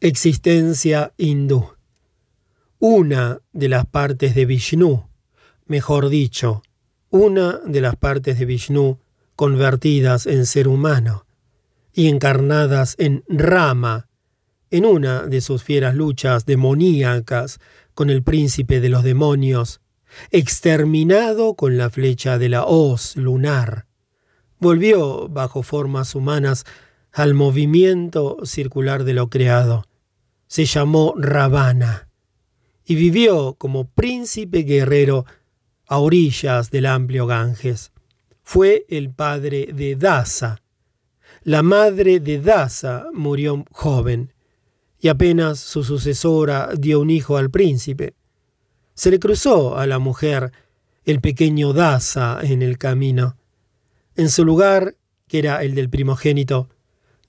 Existencia hindú. Una de las partes de Vishnu, mejor dicho, una de las partes de Vishnu convertidas en ser humano y encarnadas en Rama, en una de sus fieras luchas demoníacas con el príncipe de los demonios, exterminado con la flecha de la hoz lunar, volvió bajo formas humanas al movimiento circular de lo creado. Se llamó Ravana y vivió como príncipe guerrero a orillas del amplio Ganges. Fue el padre de Dasa. La madre de Dasa murió joven y apenas su sucesora dio un hijo al príncipe. Se le cruzó a la mujer el pequeño Dasa en el camino. En su lugar, que era el del primogénito,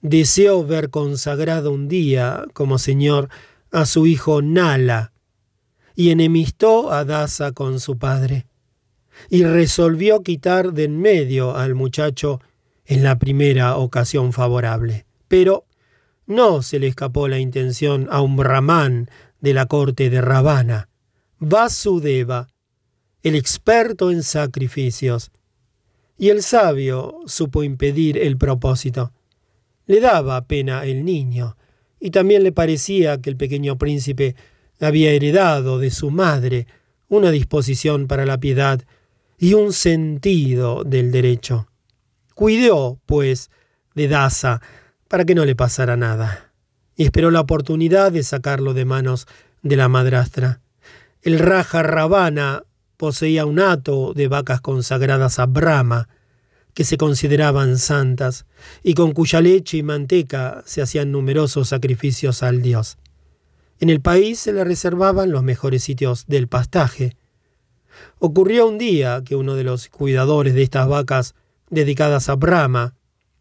deseó ver consagrado un día como señor a su hijo Nala, y enemistó a Dasa con su padre, y resolvió quitar de en medio al muchacho en la primera ocasión favorable. Pero no se le escapó la intención a un brahman de la corte de Ravana, Vasudeva, el experto en sacrificios. Y el sabio supo impedir el propósito. Le daba pena el niño, y también le parecía que el pequeño príncipe había heredado de su madre una disposición para la piedad y un sentido del derecho. Cuidó, pues, de Daza para que no le pasara nada, y esperó la oportunidad de sacarlo de manos de la madrastra. El Raja Ravana poseía un hato de vacas consagradas a Brahma, que se consideraban santas, y con cuya leche y manteca se hacían numerosos sacrificios al dios. En el país se le reservaban los mejores sitios del pastaje. Ocurrió un día que uno de los cuidadores de estas vacas dedicadas a Brahma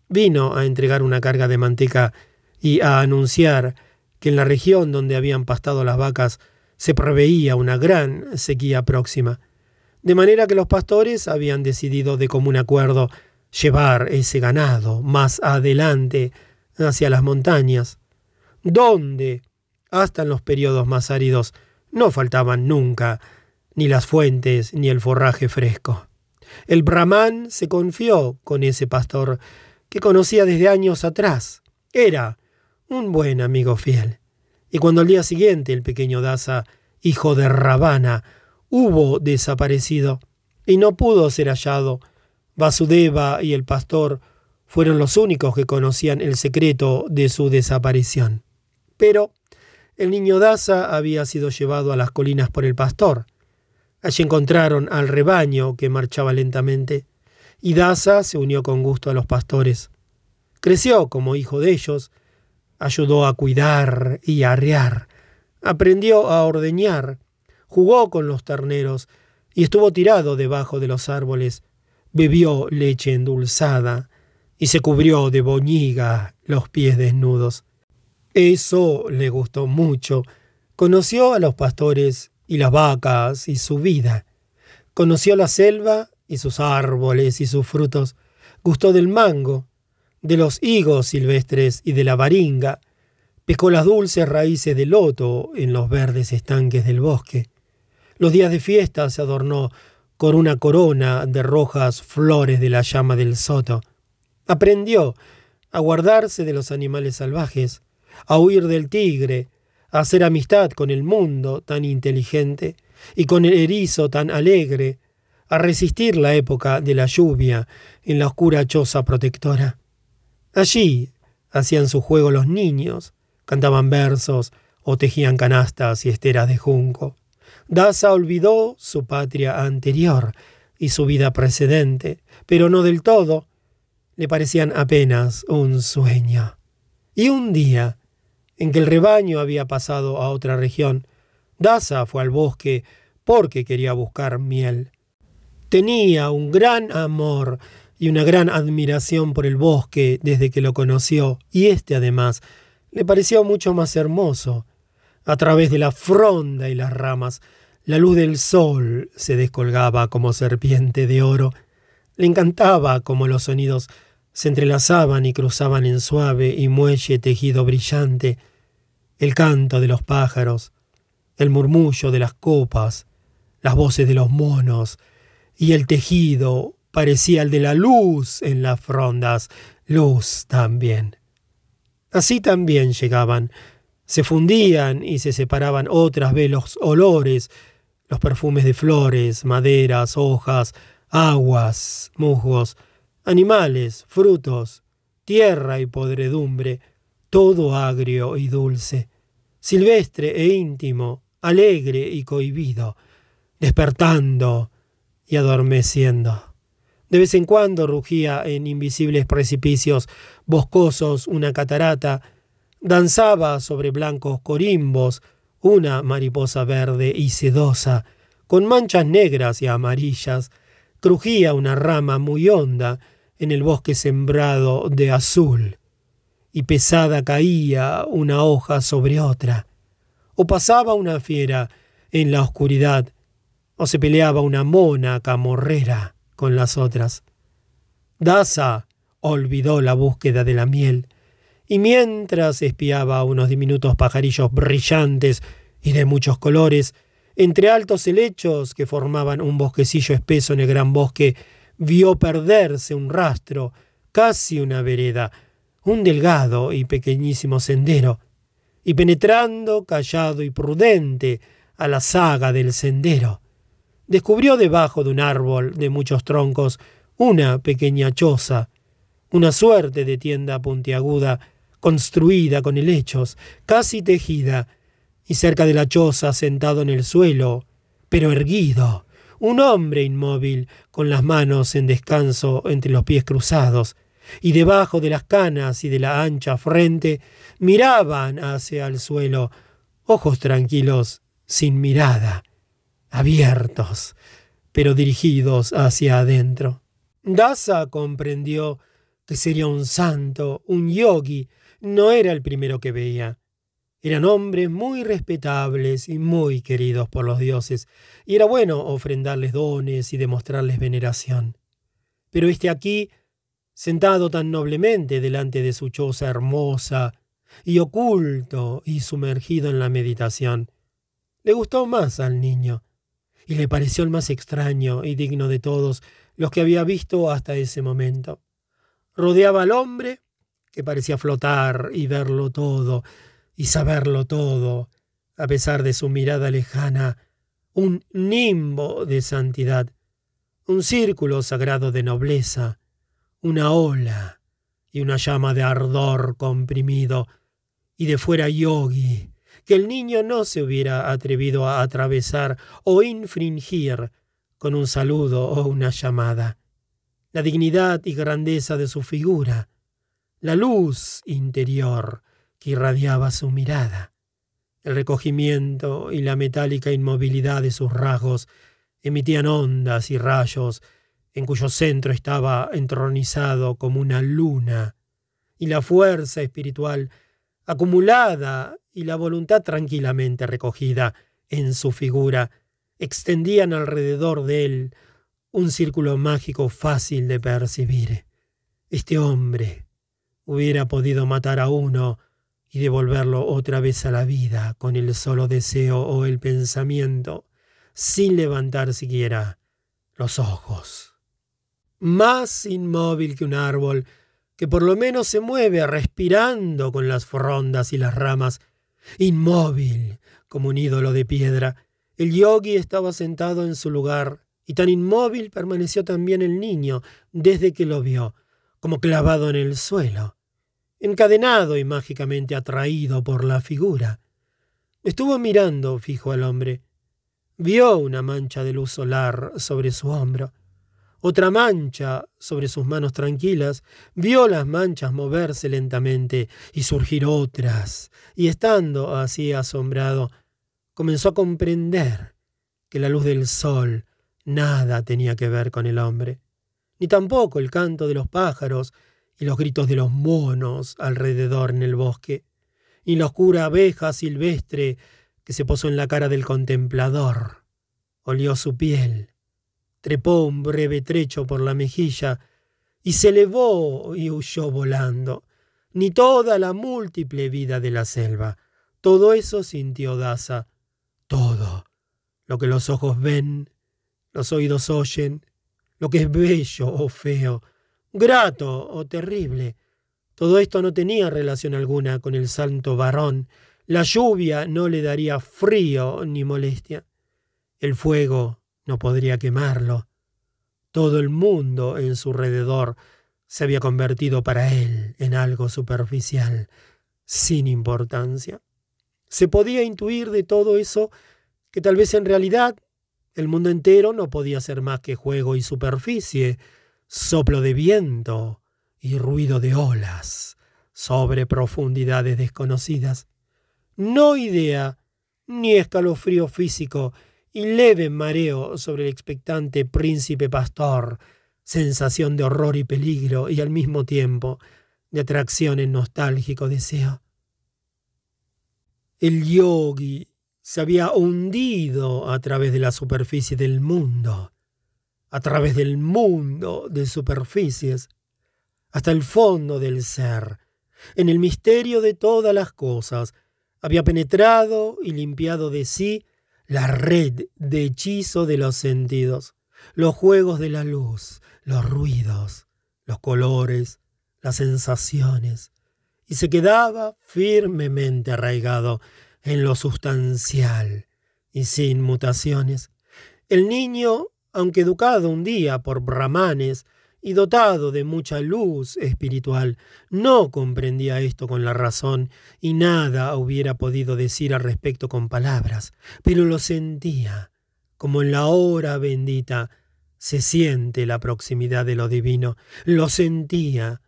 Vino a entregar una carga de manteca y a anunciar que en la región donde habían pastado las vacas se preveía una gran sequía próxima, de manera que los pastores habían decidido de común acuerdo llevar ese ganado más adelante hacia las montañas, donde, hasta en los periodos más áridos, no faltaban nunca ni las fuentes ni el forraje fresco. El brahman se confió con ese pastor que conocía desde años atrás. Era un buen amigo fiel. Y cuando al día siguiente el pequeño Daza, hijo de Ravana, hubo desaparecido y no pudo ser hallado, Vasudeva y el pastor fueron los únicos que conocían el secreto de su desaparición. Pero el niño Daza había sido llevado a las colinas por el pastor. Allí encontraron al rebaño que marchaba lentamente y Daza se unió con gusto a los pastores. Creció como hijo de ellos, ayudó a cuidar y a arrear, aprendió a ordeñar, jugó con los terneros y estuvo tirado debajo de los árboles, bebió leche endulzada y se cubrió de boñiga los pies desnudos. Eso le gustó mucho. Conoció a los pastores y las vacas y su vida. Conoció la selva y sus árboles y sus frutos, gustó del mango, de los higos silvestres y de la varinga, pescó las dulces raíces del loto en los verdes estanques del bosque. Los días de fiesta se adornó con una corona de rojas flores de la llama del soto. Aprendió a guardarse de los animales salvajes, a huir del tigre, a hacer amistad con el mundo tan inteligente y con el erizo tan alegre, a resistir la época de la lluvia en la oscura choza protectora. Allí hacían su juego los niños, cantaban versos o tejían canastas y esteras de junco. Daza olvidó su patria anterior y su vida precedente, pero no del todo. Le parecían apenas un sueño. Y un día, en que el rebaño había pasado a otra región, Daza fue al bosque porque quería buscar miel. Tenía un gran amor y una gran admiración por el bosque desde que lo conoció, y este además le pareció mucho más hermoso. A través de la fronda y las ramas, la luz del sol se descolgaba como serpiente de oro. Le encantaba cómo los sonidos se entrelazaban y cruzaban en suave y muelle tejido brillante, el canto de los pájaros, el murmullo de las copas, las voces de los monos, y el tejido parecía el de la luz en las frondas, luz también. Así también llegaban, se fundían y se separaban otras vez los olores, los perfumes de flores, maderas, hojas, aguas, musgos, animales, frutos, tierra y podredumbre, todo agrio y dulce, silvestre e íntimo, alegre y cohibido, despertando y adormeciendo. De vez en cuando rugía en invisibles precipicios boscosos una catarata, danzaba sobre blancos corimbos una mariposa verde y sedosa, con manchas negras y amarillas, crujía una rama muy honda en el bosque sembrado de azul, y pesada caía una hoja sobre otra, o pasaba una fiera en la oscuridad, o se peleaba una mona camorrera con las otras. Daza olvidó la búsqueda de la miel, y mientras espiaba unos diminutos pajarillos brillantes y de muchos colores, entre altos helechos que formaban un bosquecillo espeso en el gran bosque, vio perderse un rastro, casi una vereda, un delgado y pequeñísimo sendero, y penetrando, callado y prudente, a la saga del sendero, descubrió debajo de un árbol de muchos troncos una pequeña choza, una suerte de tienda puntiaguda, construida con helechos, casi tejida, y cerca de la choza, sentado en el suelo, pero erguido, un hombre inmóvil, con las manos en descanso entre los pies cruzados, y debajo de las canas y de la ancha frente miraban hacia el suelo, ojos tranquilos, sin mirada, abiertos, pero dirigidos hacia adentro. Dasa comprendió que sería un santo, un yogi, no era el primero que veía. Eran hombres muy respetables y muy queridos por los dioses, y era bueno ofrendarles dones y demostrarles veneración. Pero este aquí, sentado tan noblemente delante de su choza hermosa, y oculto y sumergido en la meditación, le gustó más al niño, y le pareció el más extraño y digno de todos los que había visto hasta ese momento. Rodeaba al hombre, que parecía flotar y verlo todo, y saberlo todo, a pesar de su mirada lejana, un nimbo de santidad, un círculo sagrado de nobleza, una ola y una llama de ardor comprimido, y de fuera yogi, que el niño no se hubiera atrevido a atravesar o infringir con un saludo o una llamada. La dignidad y grandeza de su figura, la luz interior que irradiaba su mirada, el recogimiento y la metálica inmovilidad de sus rasgos emitían ondas y rayos en cuyo centro estaba entronizado como una luna, y la fuerza espiritual acumulada y la voluntad tranquilamente recogida en su figura, extendían alrededor de él un círculo mágico fácil de percibir. Este hombre hubiera podido matar a uno y devolverlo otra vez a la vida con el solo deseo o el pensamiento, sin levantar siquiera los ojos. Más inmóvil que un árbol, que por lo menos se mueve respirando con las frondas y las ramas, inmóvil como un ídolo de piedra. El yogi estaba sentado en su lugar, y tan inmóvil permaneció también el niño desde que lo vio, como clavado en el suelo, encadenado y mágicamente atraído por la figura. Estuvo mirando fijo al hombre. Vio una mancha de luz solar sobre su hombro otra mancha sobre sus manos tranquilas, vio las manchas moverse lentamente y surgir otras, y estando así asombrado, comenzó a comprender que la luz del sol nada tenía que ver con el hombre, ni tampoco el canto de los pájaros y los gritos de los monos alrededor en el bosque, ni la oscura abeja silvestre que se posó en la cara del contemplador. Olió su piel trepó un breve trecho por la mejilla y se elevó y huyó volando, ni toda la múltiple vida de la selva, Todo eso sintió Daza. Todo. Lo que los ojos ven, los oídos oyen, lo que es bello o feo, grato o terrible. Todo esto no tenía relación alguna con el santo varón. La lluvia no le daría frío ni molestia. El fuego no podría quemarlo. Todo el mundo en su alrededor se había convertido para él en algo superficial, sin importancia. Se podía intuir de todo eso que tal vez en realidad el mundo entero no podía ser más que juego y superficie, soplo de viento y ruido de olas sobre profundidades desconocidas. No idea, ni escalofrío físico y leve mareo sobre el expectante príncipe pastor, sensación de horror y peligro y al mismo tiempo de atracción en nostálgico deseo. El yogi se había hundido a través de la superficie del mundo, a través del mundo de superficies, hasta el fondo del ser, en el misterio de todas las cosas, había penetrado y limpiado de sí la red de hechizo de los sentidos, los juegos de la luz, los ruidos, los colores, las sensaciones, y se quedaba firmemente arraigado en lo sustancial y sin mutaciones. El niño, aunque educado un día por brahmanes y dotado de mucha luz espiritual, no comprendía esto con la razón y nada hubiera podido decir al respecto con palabras, pero lo sentía, como en la hora bendita se siente la proximidad de lo divino. Lo sentía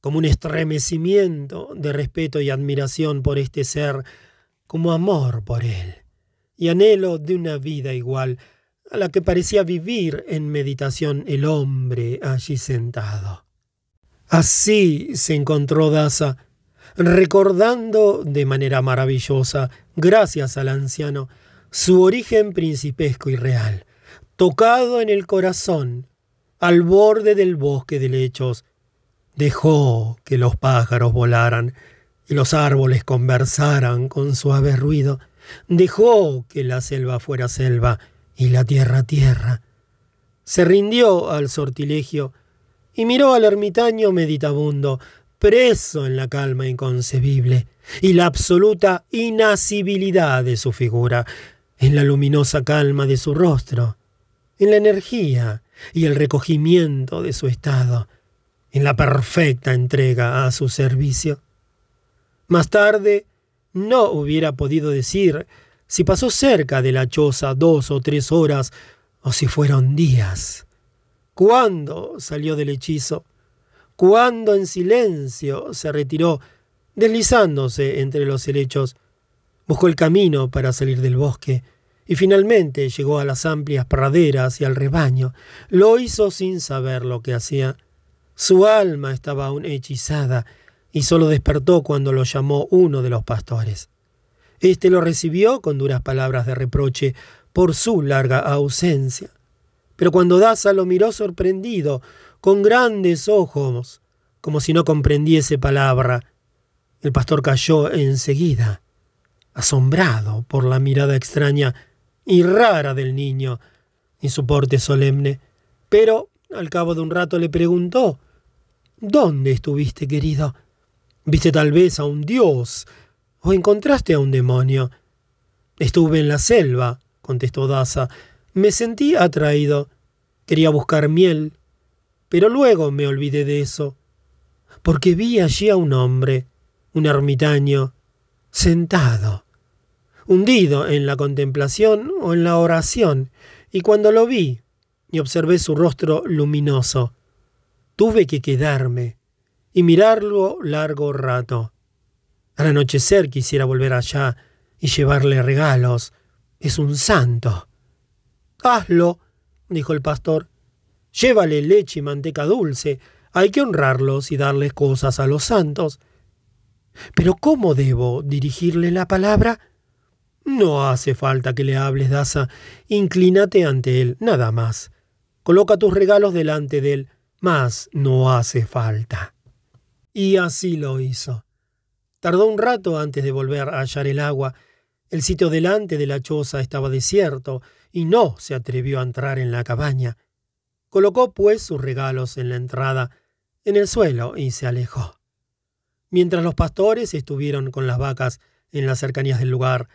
como un estremecimiento de respeto y admiración por este ser, como amor por él, y anhelo de una vida igual a la que parecía vivir en meditación el hombre allí sentado. Así se encontró Daza, recordando de manera maravillosa, gracias al anciano, su origen principesco y real, tocado en el corazón, al borde del bosque de lechos, dejó que los pájaros volaran y los árboles conversaran con suave ruido, dejó que la selva fuera selva y la tierra tierra. Se rindió al sortilegio y miró al ermitaño meditabundo, preso en la calma inconcebible y la absoluta inasibilidad de su figura, en la luminosa calma de su rostro, en la energía y el recogimiento de su estado, en la perfecta entrega a su servicio. Más tarde, no hubiera podido decir si pasó cerca de la choza dos o tres horas o si fueron días. ¿Cuándo salió del hechizo? ¿Cuándo en silencio se retiró, deslizándose entre los helechos? Buscó el camino para salir del bosque y finalmente llegó a las amplias praderas y al rebaño. Lo hizo sin saber lo que hacía. Su alma estaba aún hechizada y solo despertó cuando lo llamó uno de los pastores. Este lo recibió con duras palabras de reproche por su larga ausencia. Pero cuando Daza lo miró sorprendido, con grandes ojos, como si no comprendiese palabra, el pastor cayó enseguida, asombrado por la mirada extraña y rara del niño y su porte solemne, pero al cabo de un rato le preguntó ¿Dónde estuviste, querido? ¿Viste tal vez a un dios o encontraste a un demonio? Estuve en la selva, contestó Daza. Me sentí atraído. Quería buscar miel, pero luego me olvidé de eso, porque vi allí a un hombre, un ermitaño, sentado hundido en la contemplación o en la oración, y cuando lo vi y observé su rostro luminoso, tuve que quedarme y mirarlo largo rato. Al anochecer quisiera volver allá y llevarle regalos. Es un santo. Hazlo, dijo el pastor. Llévale leche y manteca dulce. Hay que honrarlos y darles cosas a los santos. Pero ¿cómo debo dirigirle la palabra? No hace falta que le hables, Daza. Inclínate ante él, nada más. Coloca tus regalos delante de él, más no hace falta. Y así lo hizo. Tardó un rato antes de volver a hallar el agua. El sitio delante de la choza estaba desierto y no se atrevió a entrar en la cabaña. Colocó pues sus regalos en la entrada, en el suelo, y se alejó. Mientras los pastores estuvieron con las vacas en las cercanías del lugar,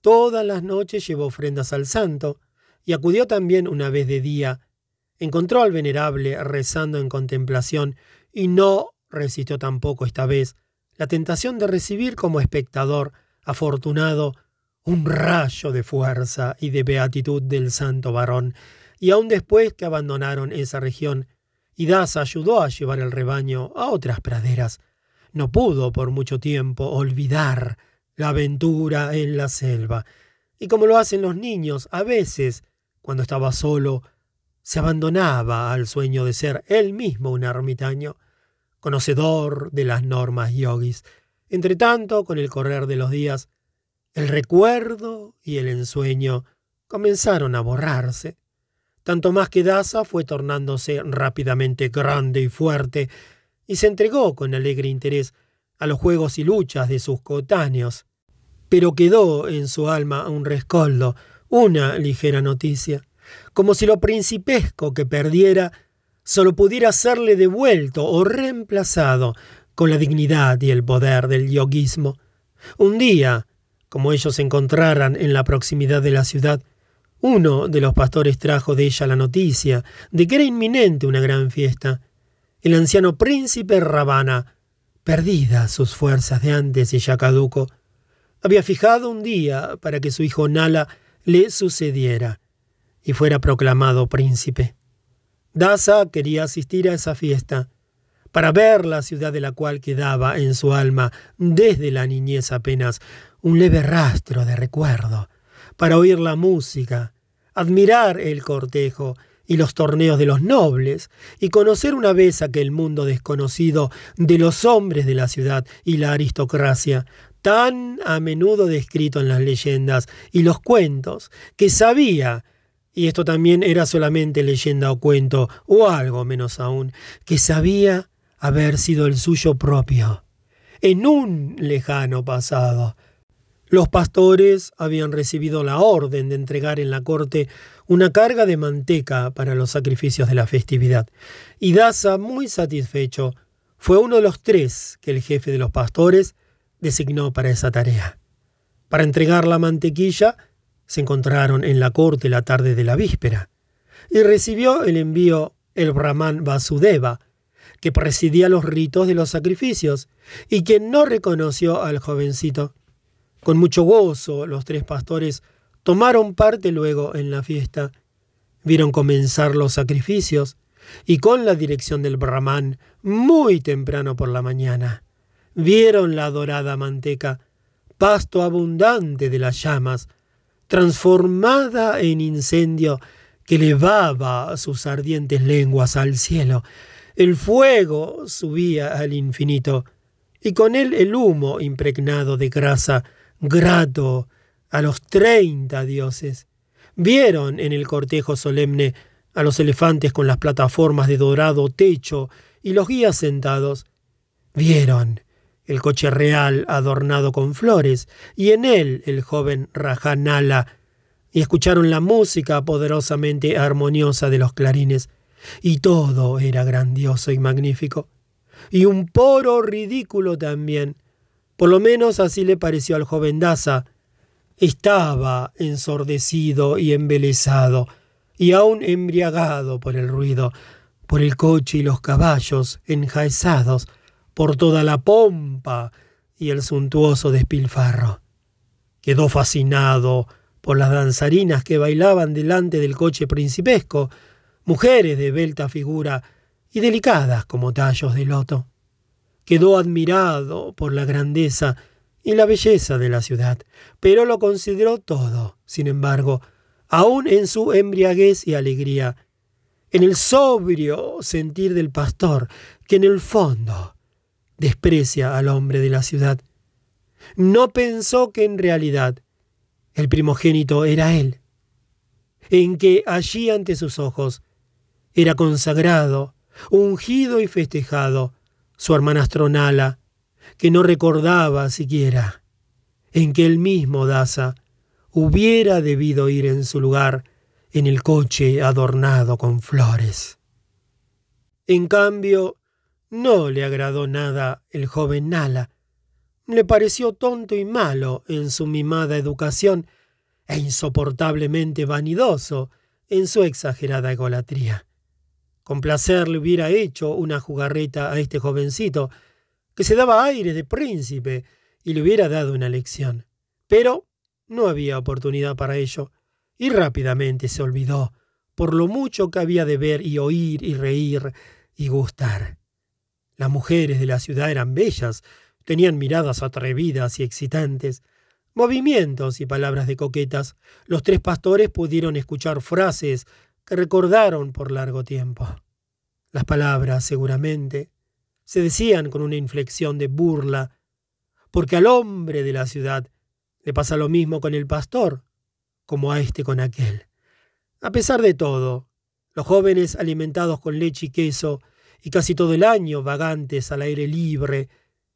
todas las noches llevó ofrendas al santo, y acudió también una vez de día. Encontró al venerable rezando en contemplación, y no resistió tampoco esta vez la tentación de recibir como espectador afortunado un rayo de fuerza y de beatitud del santo varón, y aun después que abandonaron esa región, Idas ayudó a llevar el rebaño a otras praderas. No pudo por mucho tiempo olvidar la aventura en la selva, y como lo hacen los niños, a veces, cuando estaba solo, se abandonaba al sueño de ser él mismo un ermitaño, conocedor de las normas yogis. Entretanto, con el correr de los días, el recuerdo y el ensueño comenzaron a borrarse. Tanto más que Daza fue tornándose rápidamente grande y fuerte, y se entregó con alegre interés a los juegos y luchas de sus cotáneos. Pero quedó en su alma un rescoldo, una ligera noticia, como si lo principesco que perdiera solo pudiera serle devuelto o reemplazado con la dignidad y el poder del yoguismo. Un día, como ellos se encontraran en la proximidad de la ciudad, uno de los pastores trajo de ella la noticia de que era inminente una gran fiesta. El anciano príncipe Rabana, perdida sus fuerzas de antes y ya caduco, había fijado un día para que su hijo Nala le sucediera y fuera proclamado príncipe. Daza quería asistir a esa fiesta para ver la ciudad de la cual quedaba en su alma desde la niñez apenas un leve rastro de recuerdo, para oír la música, admirar el cortejo y los torneos de los nobles, y conocer una vez aquel mundo desconocido de los hombres de la ciudad y la aristocracia, tan a menudo descrito en las leyendas y los cuentos, que sabía y esto también era solamente leyenda o cuento, o algo menos aún, que sabía haber sido el suyo propio, en un lejano pasado. Los pastores habían recibido la orden de entregar en la corte una carga de manteca para los sacrificios de la festividad, y Daza, muy satisfecho, fue uno de los tres que el jefe de los pastores designó para esa tarea. Para entregar la mantequilla, se encontraron en la corte la tarde de la víspera, y recibió el envío el brahman Vasudeva, que presidía los ritos de los sacrificios, y quien no reconoció al jovencito. Con mucho gozo los tres pastores tomaron parte luego en la fiesta. Vieron comenzar los sacrificios, y con la dirección del brahman, muy temprano por la mañana, vieron la dorada manteca, pasto abundante de las llamas, transformada en incendio que levaba sus ardientes lenguas al cielo. El fuego subía al infinito, y con él el humo impregnado de grasa, grato a los treinta dioses. Vieron en el cortejo solemne a los elefantes con las plataformas de dorado techo y los guías sentados. Vieron el coche real adornado con flores, y en él el joven Rajanala, y escucharon la música poderosamente armoniosa de los clarines, y todo era grandioso y magnífico, y un poro ridículo también, por lo menos así le pareció al joven Daza, estaba ensordecido y embelesado, y aún embriagado por el ruido, por el coche y los caballos enjaezados, por toda la pompa y el suntuoso despilfarro. Quedó fascinado por las danzarinas que bailaban delante del coche principesco, mujeres de belta figura y delicadas como tallos de loto. Quedó admirado por la grandeza y la belleza de la ciudad, pero lo consideró todo, sin embargo, aun en su embriaguez y alegría, en el sobrio sentir del pastor, que en el fondo desprecia al hombre de la ciudad. No pensó que en realidad el primogénito era él, en que allí ante sus ojos era consagrado, ungido y festejado su hermanastro Nala, que no recordaba siquiera en que él mismo, Daza, hubiera debido ir en su lugar en el coche adornado con flores. En cambio, no le agradó nada el joven Nala. Le pareció tonto y malo en su mimada educación e insoportablemente vanidoso en su exagerada egolatría. Con placer le hubiera hecho una jugarreta a este jovencito, que se daba aire de príncipe, y le hubiera dado una lección. Pero no había oportunidad para ello, y rápidamente se olvidó, por lo mucho que había de ver y oír y reír y gustar. Las mujeres de la ciudad eran bellas, tenían miradas atrevidas y excitantes, movimientos y palabras de coquetas. Los tres pastores pudieron escuchar frases que recordaron por largo tiempo. Las palabras, seguramente, se decían con una inflexión de burla, porque al hombre de la ciudad le pasa lo mismo con el pastor, como a este con aquel. A pesar de todo, los jóvenes alimentados con leche y queso, y casi todo el año vagantes al aire libre,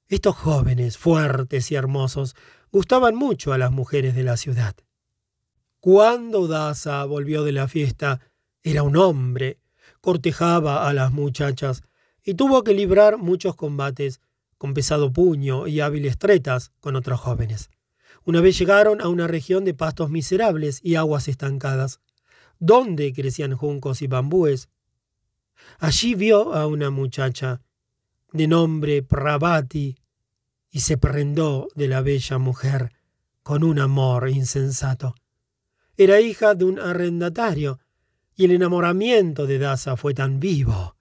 estos jóvenes fuertes y hermosos gustaban mucho a las mujeres de la ciudad. Cuando Daza volvió de la fiesta, era un hombre, cortejaba a las muchachas y tuvo que librar muchos combates con pesado puño y hábiles tretas con otros jóvenes. Una vez llegaron a una región de pastos miserables y aguas estancadas, donde crecían juncos y bambúes. Allí vio a una muchacha de nombre Pravati y se prendó de la bella mujer con un amor insensato. Era hija de un arrendatario, y el enamoramiento de Daza fue tan vivo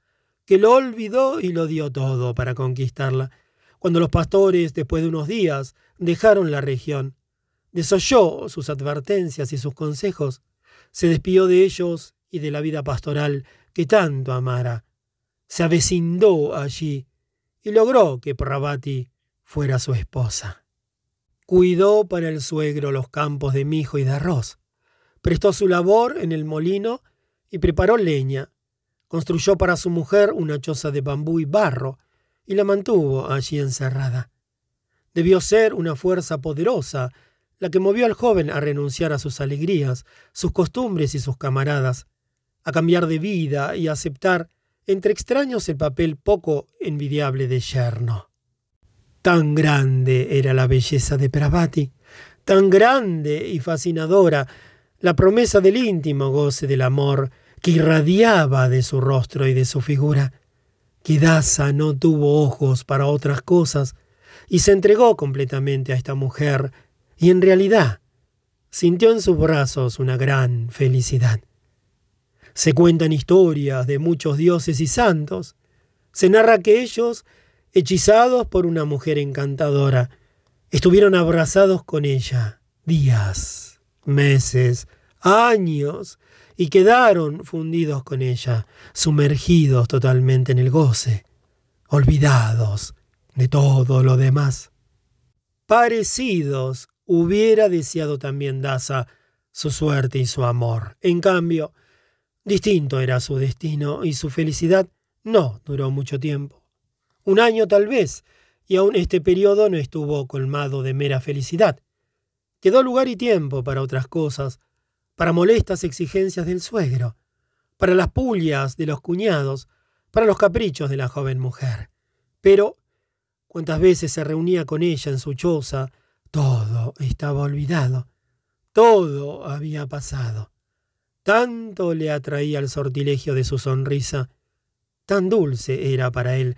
que lo olvidó y lo dio todo para conquistarla. Cuando los pastores, después de unos días, dejaron la región, desoyó sus advertencias y sus consejos, se despidió de ellos y de la vida pastoral que tanto amara. Se avecindó allí y logró que Pravati fuera su esposa. Cuidó para el suegro los campos de mijo y de arroz. Prestó su labor en el molino y preparó leña. Construyó para su mujer una choza de bambú y barro y la mantuvo allí encerrada. Debió ser una fuerza poderosa la que movió al joven a renunciar a sus alegrías, sus costumbres y sus camaradas, a cambiar de vida y a aceptar entre extraños el papel poco envidiable de yerno. Tan grande era la belleza de Pravati, tan grande y fascinadora la promesa del íntimo goce del amor que irradiaba de su rostro y de su figura, que no tuvo ojos para otras cosas y se entregó completamente a esta mujer y en realidad sintió en sus brazos una gran felicidad. Se cuentan historias de muchos dioses y santos, se narra que ellos hechizados por una mujer encantadora. Estuvieron abrazados con ella días, meses, años, y quedaron fundidos con ella, sumergidos totalmente en el goce, olvidados de todo lo demás. Parecidos hubiera deseado también Daza su suerte y su amor. En cambio, distinto era su destino y su felicidad no duró mucho tiempo un año tal vez, y aún este periodo no estuvo colmado de mera felicidad. Quedó lugar y tiempo para otras cosas, para molestas exigencias del suegro, para las pullas de los cuñados, para los caprichos de la joven mujer. Pero, cuantas veces se reunía con ella en su choza, todo estaba olvidado, todo había pasado. Tanto le atraía el sortilegio de su sonrisa, tan dulce era para él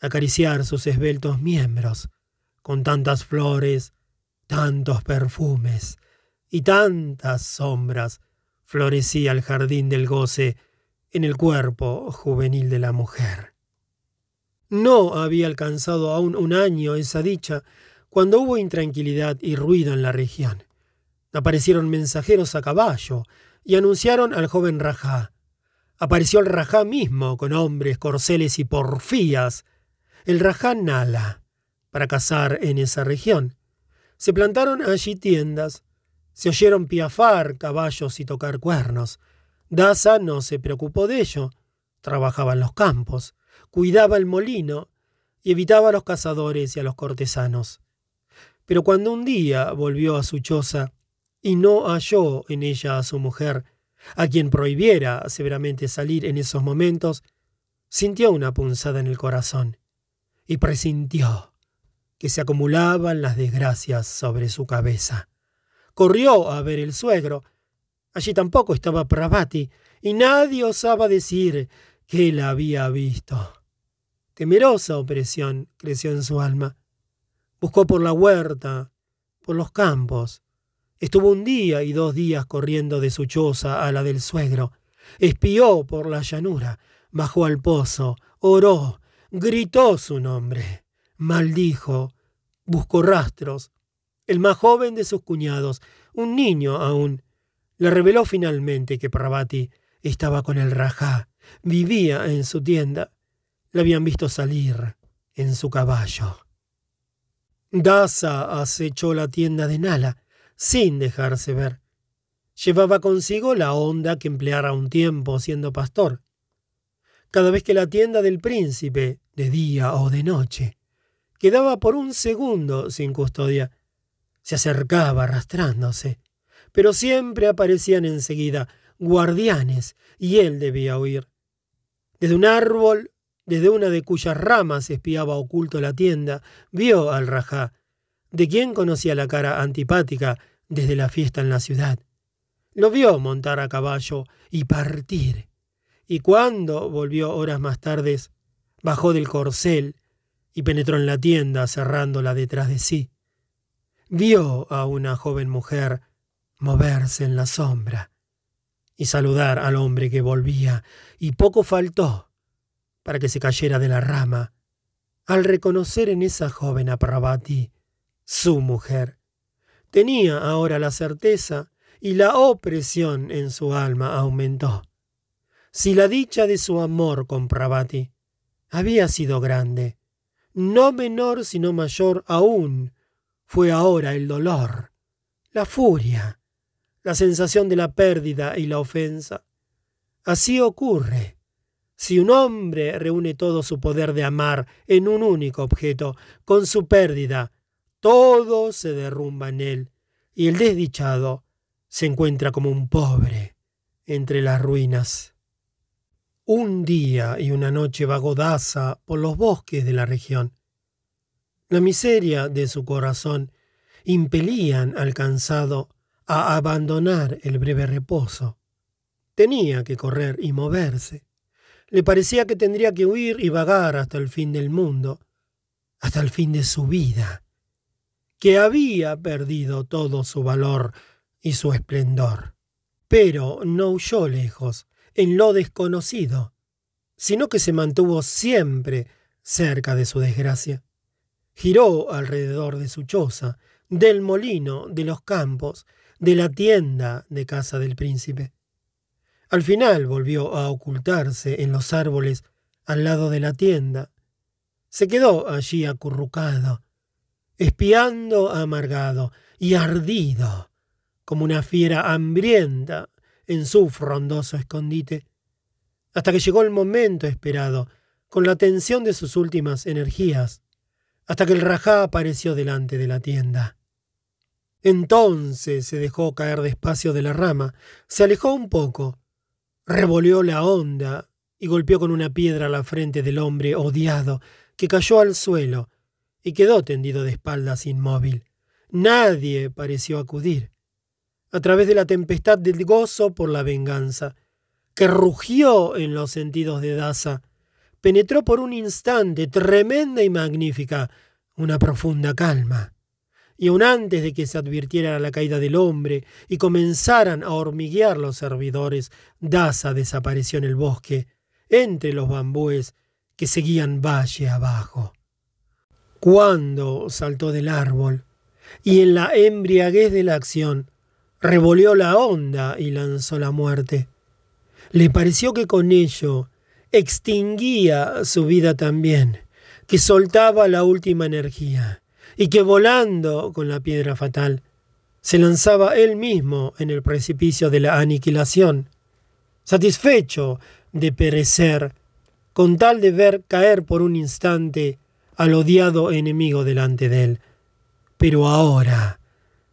acariciar sus esbeltos miembros, con tantas flores, tantos perfumes y tantas sombras, florecía el jardín del goce en el cuerpo juvenil de la mujer. No había alcanzado aún un año esa dicha cuando hubo intranquilidad y ruido en la región. Aparecieron mensajeros a caballo y anunciaron al joven Rajá. Apareció el Rajá mismo con hombres, corceles y porfías el Rajan Nala para cazar en esa región. Se plantaron allí tiendas, se oyeron piafar caballos y tocar cuernos. Daza no se preocupó de ello, trabajaba en los campos, cuidaba el molino y evitaba a los cazadores y a los cortesanos. Pero cuando un día volvió a su choza y no halló en ella a su mujer, a quien prohibiera severamente salir en esos momentos, sintió una punzada en el corazón y presintió que se acumulaban las desgracias sobre su cabeza. Corrió a ver el suegro. Allí tampoco estaba Pravati, y nadie osaba decir que la había visto. Temerosa opresión creció en su alma. Buscó por la huerta, por los campos. Estuvo un día y dos días corriendo de su choza a la del suegro. Espió por la llanura, bajó al pozo, oró, gritó su nombre, maldijo, buscó rastros. El más joven de sus cuñados, un niño aún, le reveló finalmente que Pravati estaba con el rajá, vivía en su tienda. Le habían visto salir en su caballo. Daza acechó la tienda de Nala, sin dejarse ver. Llevaba consigo la onda que empleara un tiempo siendo pastor. Cada vez que la tienda del príncipe, de día o de noche, quedaba por un segundo sin custodia, se acercaba arrastrándose, pero siempre aparecían enseguida guardianes y él debía huir. Desde un árbol, desde una de cuyas ramas espiaba oculto la tienda, vio al rajá, de quien conocía la cara antipática desde la fiesta en la ciudad. Lo vio montar a caballo y partir, y cuando volvió horas más tarde, bajó del corcel y penetró en la tienda cerrándola detrás de sí. Vio a una joven mujer moverse en la sombra y saludar al hombre que volvía, y poco faltó para que se cayera de la rama al reconocer en esa joven a Pravati su mujer. Tenía ahora la certeza y la opresión en su alma aumentó. Si la dicha de su amor con Pravati había sido grande, no menor sino mayor aún, fue ahora el dolor, la furia, la sensación de la pérdida y la ofensa. Así ocurre. Si un hombre reúne todo su poder de amar en un único objeto, con su pérdida, todo se derrumba en él, y el desdichado se encuentra como un pobre entre las ruinas. Un día y una noche vagó Daza por los bosques de la región. La miseria de su corazón impelían al cansado a abandonar el breve reposo. Tenía que correr y moverse. Le parecía que tendría que huir y vagar hasta el fin del mundo, hasta el fin de su vida, que había perdido todo su valor y su esplendor. Pero no huyó lejos, en lo desconocido, sino que se mantuvo siempre cerca de su desgracia. Giró alrededor de su choza, del molino, de los campos, de la tienda de casa del príncipe. Al final volvió a ocultarse en los árboles al lado de la tienda. Se quedó allí acurrucado, espiando amargado y ardido, como una fiera hambrienta en su frondoso escondite, hasta que llegó el momento esperado, con la tensión de sus últimas energías, hasta que el rajá apareció delante de la tienda. Entonces se dejó caer despacio de la rama, se alejó un poco, revolvió la onda y golpeó con una piedra la frente del hombre odiado, que cayó al suelo y quedó tendido de espaldas inmóvil. Nadie pareció acudir. A través de la tempestad del gozo por la venganza, que rugió en los sentidos de Daza, penetró por un instante tremenda y magnífica una profunda calma y aun antes de que se advirtiera la caída del hombre y comenzaran a hormiguear los servidores, Daza desapareció en el bosque, entre los bambúes que seguían valle abajo. Cuando saltó del árbol, y en la embriaguez de la acción, revolvió la onda y lanzó la muerte. Le pareció que con ello extinguía su vida también, que soltaba la última energía y que volando con la piedra fatal, se lanzaba él mismo en el precipicio de la aniquilación, satisfecho de perecer, con tal de ver caer por un instante al odiado enemigo delante de él. Pero ahora,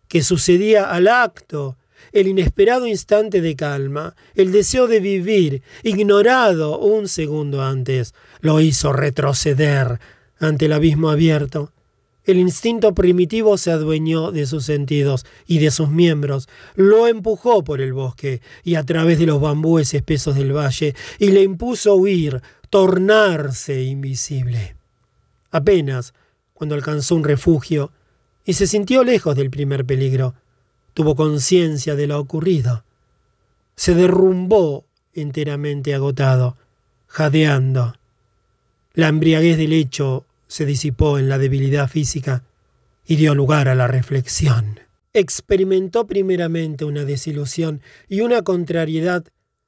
que sucedía al acto, el inesperado instante de calma, el deseo de vivir, ignorado un segundo antes, lo hizo retroceder ante el abismo abierto. El instinto primitivo se adueñó de sus sentidos y de sus miembros, lo empujó por el bosque y a través de los bambúes espesos del valle y le impuso huir, tornarse invisible. Apenas, cuando alcanzó un refugio y se sintió lejos del primer peligro, tuvo conciencia de lo ocurrido. Se derrumbó enteramente agotado, jadeando. La embriaguez del hecho se disipó en la debilidad física y dio lugar a la reflexión. Experimentó primeramente una desilusión y una contrariedad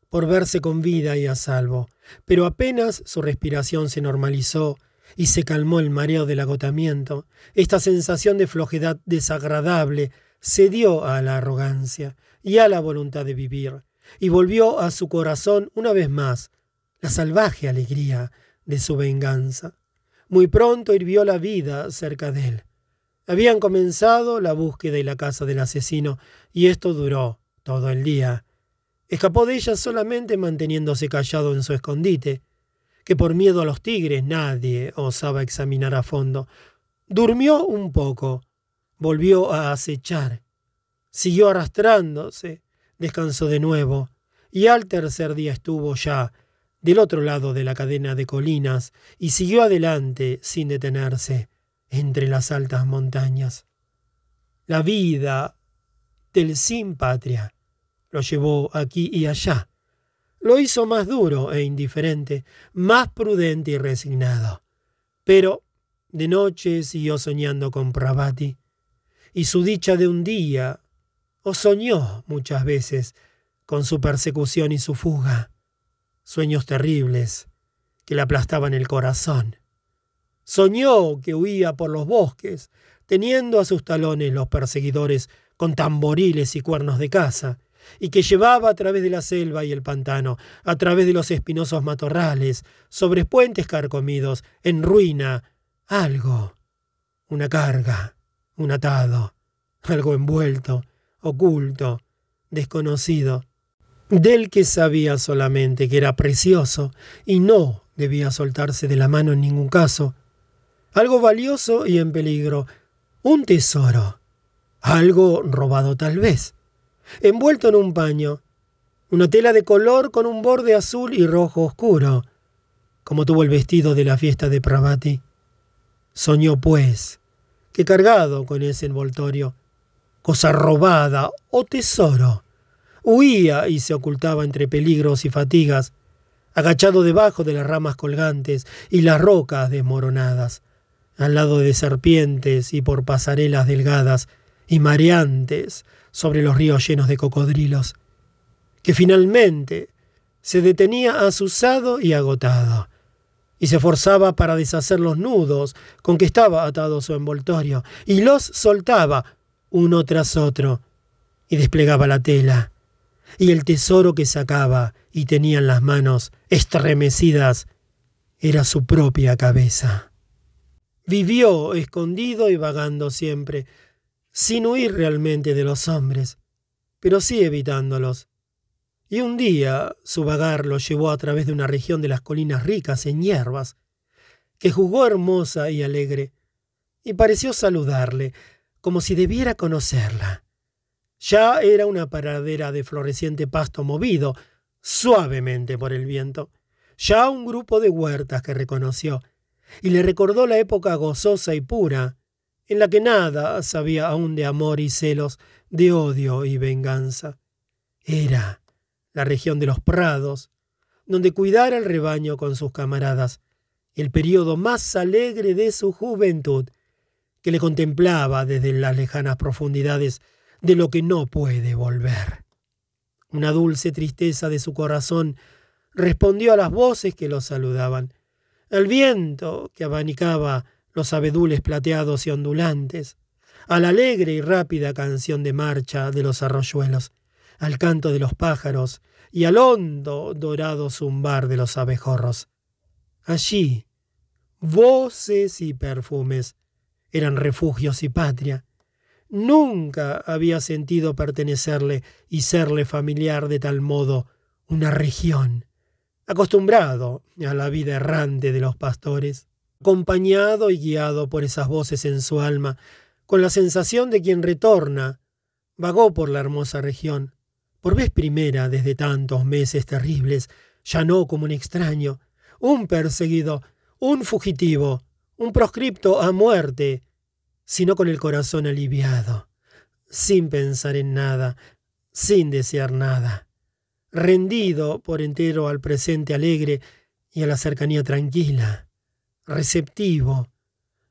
por verse con vida y a salvo, pero apenas su respiración se normalizó y se calmó el mareo del agotamiento, esta sensación de flojedad desagradable cedió a la arrogancia y a la voluntad de vivir, y volvió a su corazón una vez más la salvaje alegría de su venganza. Muy pronto hirvió la vida cerca de él. Habían comenzado la búsqueda y la caza del asesino, y esto duró todo el día. Escapó de ella solamente manteniéndose callado en su escondite, que por miedo a los tigres nadie osaba examinar a fondo. Durmió un poco, volvió a acechar, siguió arrastrándose, descansó de nuevo, y al tercer día estuvo ya del otro lado de la cadena de colinas y siguió adelante sin detenerse entre las altas montañas. La vida del sin patria lo llevó aquí y allá. Lo hizo más duro e indiferente, más prudente y resignado. Pero de noche siguió soñando con Pravati, y su dicha de un día, o soñó muchas veces con su persecución y su fuga sueños terribles que le aplastaban el corazón. Soñó que huía por los bosques, teniendo a sus talones los perseguidores con tamboriles y cuernos de caza, y que llevaba a través de la selva y el pantano, a través de los espinosos matorrales, sobre puentes carcomidos, en ruina, algo, una carga, un atado, algo envuelto, oculto, desconocido, del que sabía solamente que era precioso y no debía soltarse de la mano en ningún caso. Algo valioso y en peligro, un tesoro, algo robado tal vez, envuelto en un paño, una tela de color con un borde azul y rojo oscuro, como tuvo el vestido de la fiesta de Pravati. Soñó, pues, que cargado con ese envoltorio, cosa robada o tesoro, Huía y se ocultaba entre peligros y fatigas, agachado debajo de las ramas colgantes y las rocas desmoronadas, al lado de serpientes y por pasarelas delgadas y mareantes sobre los ríos llenos de cocodrilos, que finalmente se detenía asusado y agotado, y se forzaba para deshacer los nudos con que estaba atado su envoltorio, y los soltaba uno tras otro, y desplegaba la tela, y el tesoro que sacaba y tenía en las manos estremecidas era su propia cabeza. Vivió escondido y vagando siempre, sin huir realmente de los hombres, pero sí evitándolos. Y un día su vagar lo llevó a través de una región de las colinas ricas en hierbas, que jugó hermosa y alegre, y pareció saludarle, como si debiera conocerla. Ya era una paradera de floreciente pasto movido suavemente por el viento, ya un grupo de huertas que reconoció, y le recordó la época gozosa y pura, en la que nada sabía aún de amor y celos, de odio y venganza. Era la región de los prados, donde cuidara el rebaño con sus camaradas, el período más alegre de su juventud, que le contemplaba desde las lejanas profundidades de lo que no puede volver. Una dulce tristeza de su corazón respondió a las voces que lo saludaban, al viento que abanicaba los abedules plateados y ondulantes, a la alegre y rápida canción de marcha de los arroyuelos, al canto de los pájaros y al hondo dorado zumbar de los abejorros. Allí voces y perfumes. Eran refugios y patria. Nunca había sentido pertenecerle y serle familiar de tal modo una región, acostumbrado a la vida errante de los pastores, acompañado y guiado por esas voces en su alma, con la sensación de quien retorna, vagó por la hermosa región, por vez primera desde tantos meses terribles, ya no como un extraño, un perseguido, un fugitivo, un proscripto a muerte, sino con el corazón aliviado, sin pensar en nada, sin desear nada, rendido por entero al presente alegre y a la cercanía tranquila, receptivo,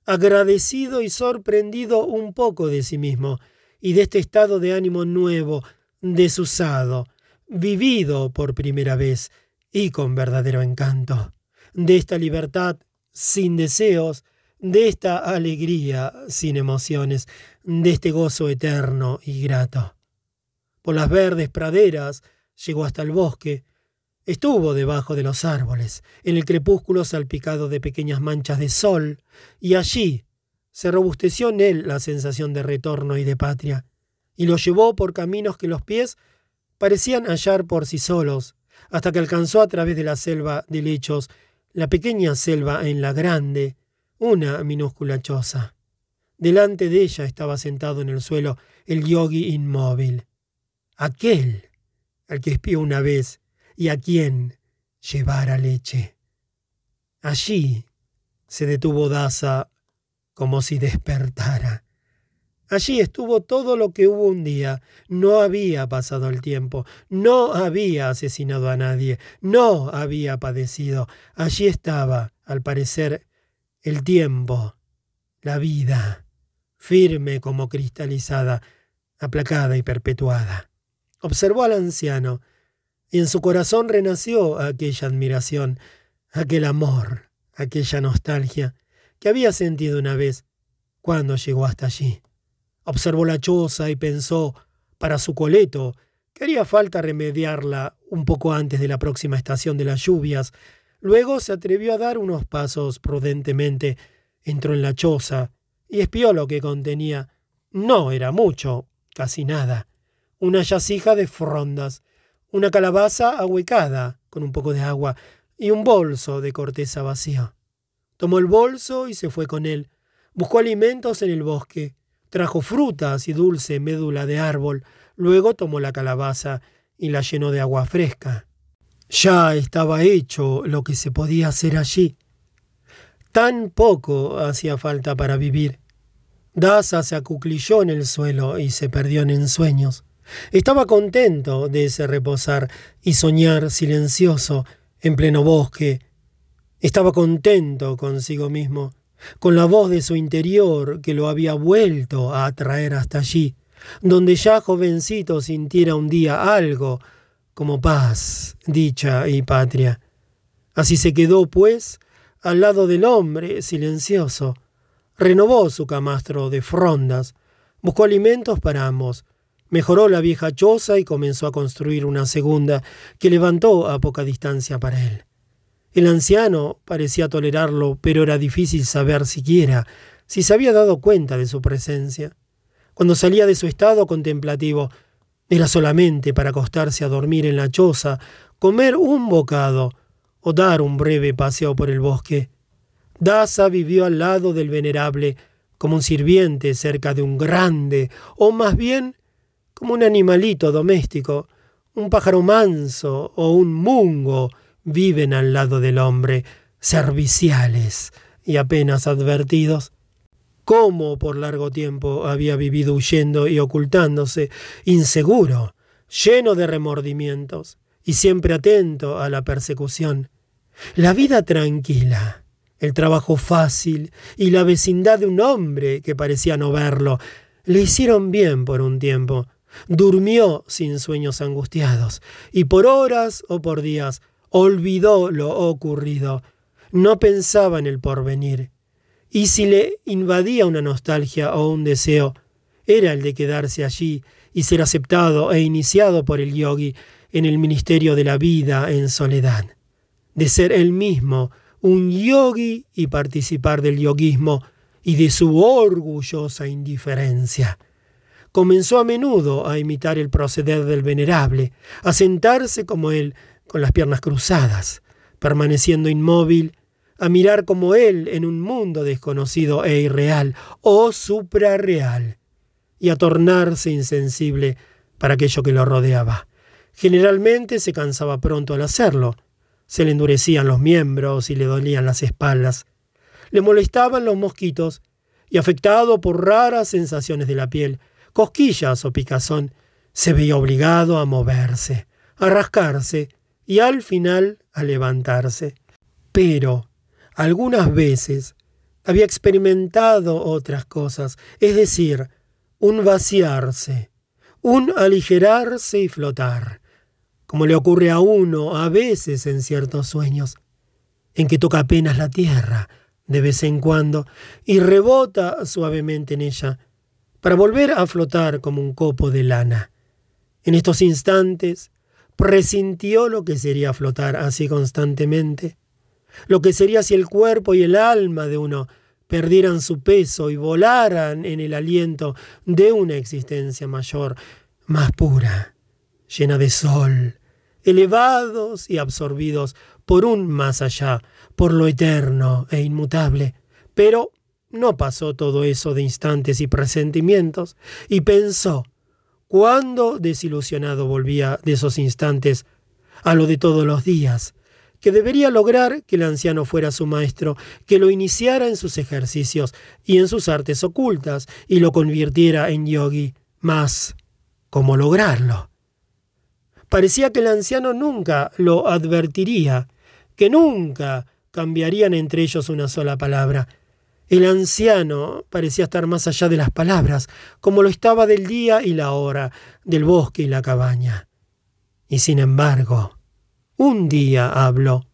agradecido y sorprendido un poco de sí mismo y de este estado de ánimo nuevo, desusado, vivido por primera vez y con verdadero encanto, de esta libertad sin deseos, de esta alegría sin emociones, de este gozo eterno y grato. Por las verdes praderas llegó hasta el bosque, estuvo debajo de los árboles, en el crepúsculo salpicado de pequeñas manchas de sol, y allí se robusteció en él la sensación de retorno y de patria, y lo llevó por caminos que los pies parecían hallar por sí solos, hasta que alcanzó a través de la selva de lechos la pequeña selva en la grande, una minúscula choza. Delante de ella estaba sentado en el suelo el yogi inmóvil, aquel al que espió una vez y a quien llevara leche. Allí se detuvo Daza como si despertara. Allí estuvo todo lo que hubo un día. No había pasado el tiempo, no había asesinado a nadie, no había padecido. Allí estaba, al parecer, el tiempo, la vida, firme como cristalizada, aplacada y perpetuada. Observó al anciano, y en su corazón renació aquella admiración, aquel amor, aquella nostalgia que había sentido una vez cuando llegó hasta allí. Observó la choza y pensó, para su coleto, que haría falta remediarla un poco antes de la próxima estación de las lluvias, Luego se atrevió a dar unos pasos prudentemente, entró en la choza y espió lo que contenía. No era mucho, casi nada. Una yacija de frondas, una calabaza ahuecada con un poco de agua y un bolso de corteza vacía. Tomó el bolso y se fue con él. Buscó alimentos en el bosque, trajo frutas y dulce médula de árbol, luego tomó la calabaza y la llenó de agua fresca. Ya estaba hecho lo que se podía hacer allí. Tan poco hacía falta para vivir. Daza se acuclilló en el suelo y se perdió en ensueños. Estaba contento de ese reposar y soñar silencioso en pleno bosque. Estaba contento consigo mismo, con la voz de su interior que lo había vuelto a atraer hasta allí, donde ya jovencito sintiera un día algo como paz, dicha y patria. Así se quedó, pues, al lado del hombre, silencioso. Renovó su camastro de frondas, buscó alimentos para ambos, mejoró la vieja choza y comenzó a construir una segunda que levantó a poca distancia para él. El anciano parecía tolerarlo, pero era difícil saber siquiera si se había dado cuenta de su presencia. Cuando salía de su estado contemplativo, era solamente para acostarse a dormir en la choza, comer un bocado o dar un breve paseo por el bosque. Daza vivió al lado del venerable como un sirviente cerca de un grande, o más bien como un animalito doméstico, un pájaro manso o un mungo viven al lado del hombre, serviciales y apenas advertidos cómo por largo tiempo había vivido huyendo y ocultándose, inseguro, lleno de remordimientos y siempre atento a la persecución. La vida tranquila, el trabajo fácil y la vecindad de un hombre que parecía no verlo le hicieron bien por un tiempo. Durmió sin sueños angustiados y por horas o por días olvidó lo ocurrido. No pensaba en el porvenir y si le invadía una nostalgia o un deseo, era el de quedarse allí y ser aceptado e iniciado por el yogi en el ministerio de la vida en soledad, de ser él mismo un yogi y participar del yoguismo y de su orgullosa indiferencia. Comenzó a menudo a imitar el proceder del venerable, a sentarse como él con las piernas cruzadas, permaneciendo inmóvil, a mirar como él en un mundo desconocido e irreal o suprarreal, y a tornarse insensible para aquello que lo rodeaba. Generalmente se cansaba pronto al hacerlo, se le endurecían los miembros y le dolían las espaldas, le molestaban los mosquitos, y afectado por raras sensaciones de la piel, cosquillas o picazón, se veía obligado a moverse, a rascarse y al final a levantarse. Pero algunas veces había experimentado otras cosas, es decir, un vaciarse, un aligerarse y flotar, como le ocurre a uno a veces en ciertos sueños, en que toca apenas la tierra de vez en cuando y rebota suavemente en ella, para volver a flotar como un copo de lana. En estos instantes presintió lo que sería flotar así constantemente, lo que sería si el cuerpo y el alma de uno perdieran su peso y volaran en el aliento de una existencia mayor, más pura, llena de sol, elevados y absorbidos por un más allá, por lo eterno e inmutable. Pero no pasó todo eso de instantes y presentimientos, y pensó, cuando desilusionado volvía de esos instantes a lo de todos los días, que debería lograr que el anciano fuera su maestro, que lo iniciara en sus ejercicios y en sus artes ocultas, y lo convirtiera en yogi. Más, ¿cómo lograrlo? Parecía que el anciano nunca lo advertiría, que nunca cambiarían entre ellos una sola palabra. El anciano parecía estar más allá de las palabras, como lo estaba del día y la hora, del bosque y la cabaña. Y sin embargo, un día habló.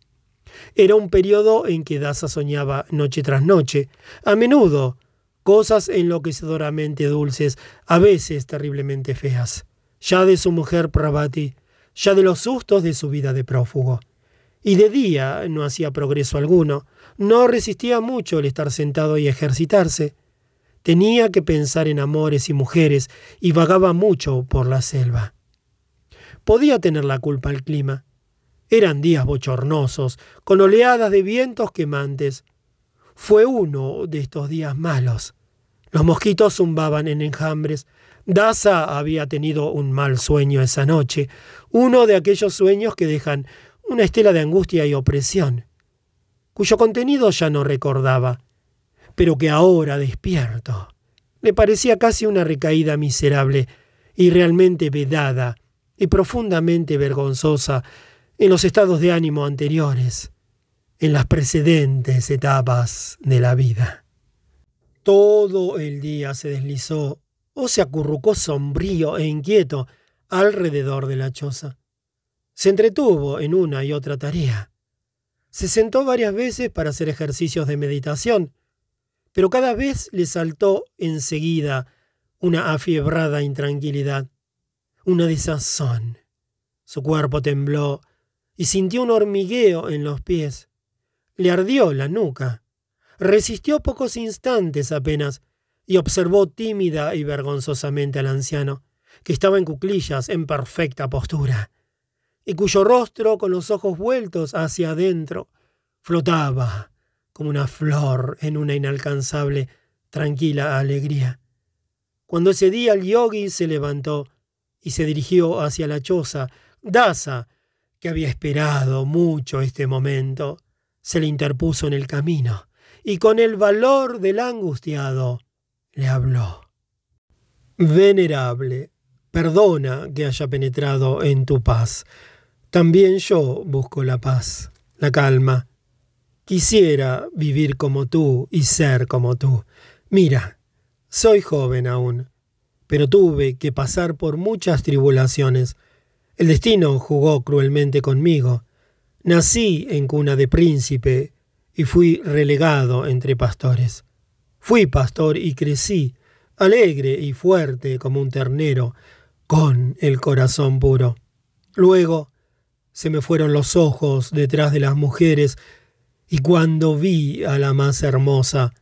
Era un periodo en que Daza soñaba noche tras noche, a menudo cosas enloquecedoramente dulces, a veces terriblemente feas, ya de su mujer Pravati, ya de los sustos de su vida de prófugo. Y de día no hacía progreso alguno, no resistía mucho el estar sentado y ejercitarse. Tenía que pensar en amores y mujeres y vagaba mucho por la selva. Podía tener la culpa el clima. Eran días bochornosos, con oleadas de vientos quemantes. Fue uno de estos días malos. Los mosquitos zumbaban en enjambres. Daza había tenido un mal sueño esa noche, uno de aquellos sueños que dejan una estela de angustia y opresión, cuyo contenido ya no recordaba, pero que ahora despierto le parecía casi una recaída miserable y realmente vedada y profundamente vergonzosa en los estados de ánimo anteriores, en las precedentes etapas de la vida. Todo el día se deslizó o se acurrucó sombrío e inquieto alrededor de la choza. Se entretuvo en una y otra tarea. Se sentó varias veces para hacer ejercicios de meditación, pero cada vez le saltó enseguida una afiebrada intranquilidad, una desazón. Su cuerpo tembló y sintió un hormigueo en los pies. Le ardió la nuca. Resistió pocos instantes apenas y observó tímida y vergonzosamente al anciano, que estaba en cuclillas en perfecta postura, y cuyo rostro, con los ojos vueltos hacia adentro, flotaba como una flor en una inalcanzable, tranquila alegría. Cuando ese día el yogi se levantó y se dirigió hacia la choza, Dasa que había esperado mucho este momento, se le interpuso en el camino, y con el valor del angustiado le habló. Venerable, perdona que haya penetrado en tu paz. También yo busco la paz, la calma. Quisiera vivir como tú y ser como tú. Mira, soy joven aún, pero tuve que pasar por muchas tribulaciones el destino jugó cruelmente conmigo. Nací en cuna de príncipe y fui relegado entre pastores. Fui pastor y crecí, alegre y fuerte como un ternero, con el corazón puro. Luego se me fueron los ojos detrás de las mujeres Y cuando vi a la más hermosa,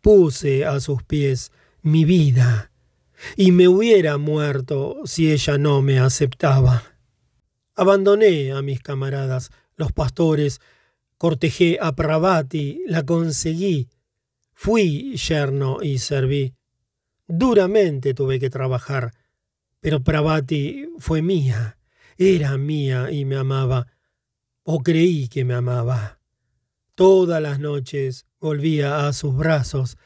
puse a sus pies mi vida, y me hubiera muerto si ella no me aceptaba. Abandoné a mis camaradas, los pastores, cortejé a Pravati, la conseguí, fui yerno y serví. Duramente tuve que trabajar, pero Pravati fue mía, era mía y me amaba, o creí que me amaba. Todas las noches volvía a sus brazos,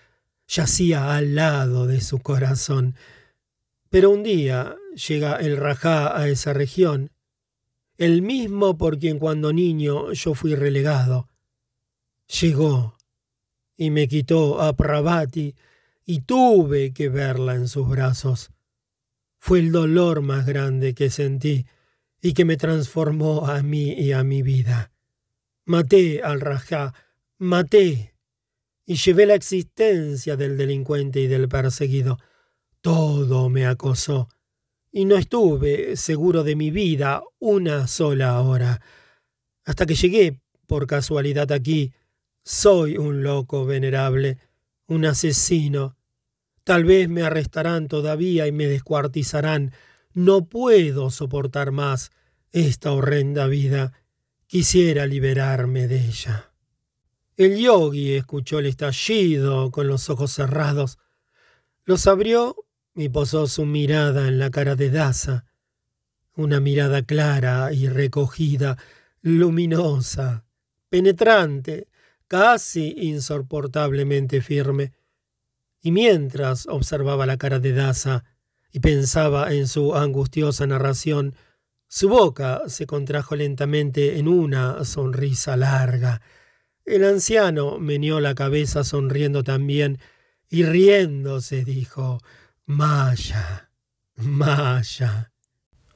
yacía al lado de su corazón. Pero un día llega el rajá a esa región, el mismo por quien cuando niño yo fui relegado. Llegó y me quitó a Pravati y tuve que verla en sus brazos. Fue el dolor más grande que sentí y que me transformó a mí y a mi vida. Maté al Rajá, maté y llevé la existencia del delincuente y del perseguido. Todo me acosó y no estuve seguro de mi vida una sola hora. Hasta que llegué, por casualidad aquí, soy un loco venerable, un asesino. Tal vez me arrestarán todavía y me descuartizarán. No puedo soportar más esta horrenda vida. Quisiera liberarme de ella. El yogi escuchó el estallido con los ojos cerrados. Los abrió y posó su mirada en la cara de Daza, una mirada clara y recogida, luminosa, penetrante, casi insoportablemente firme. Y mientras observaba la cara de Daza y pensaba en su angustiosa narración, su boca se contrajo lentamente en una sonrisa larga. El anciano meneó la cabeza sonriendo también y riéndose dijo Maya, Maya.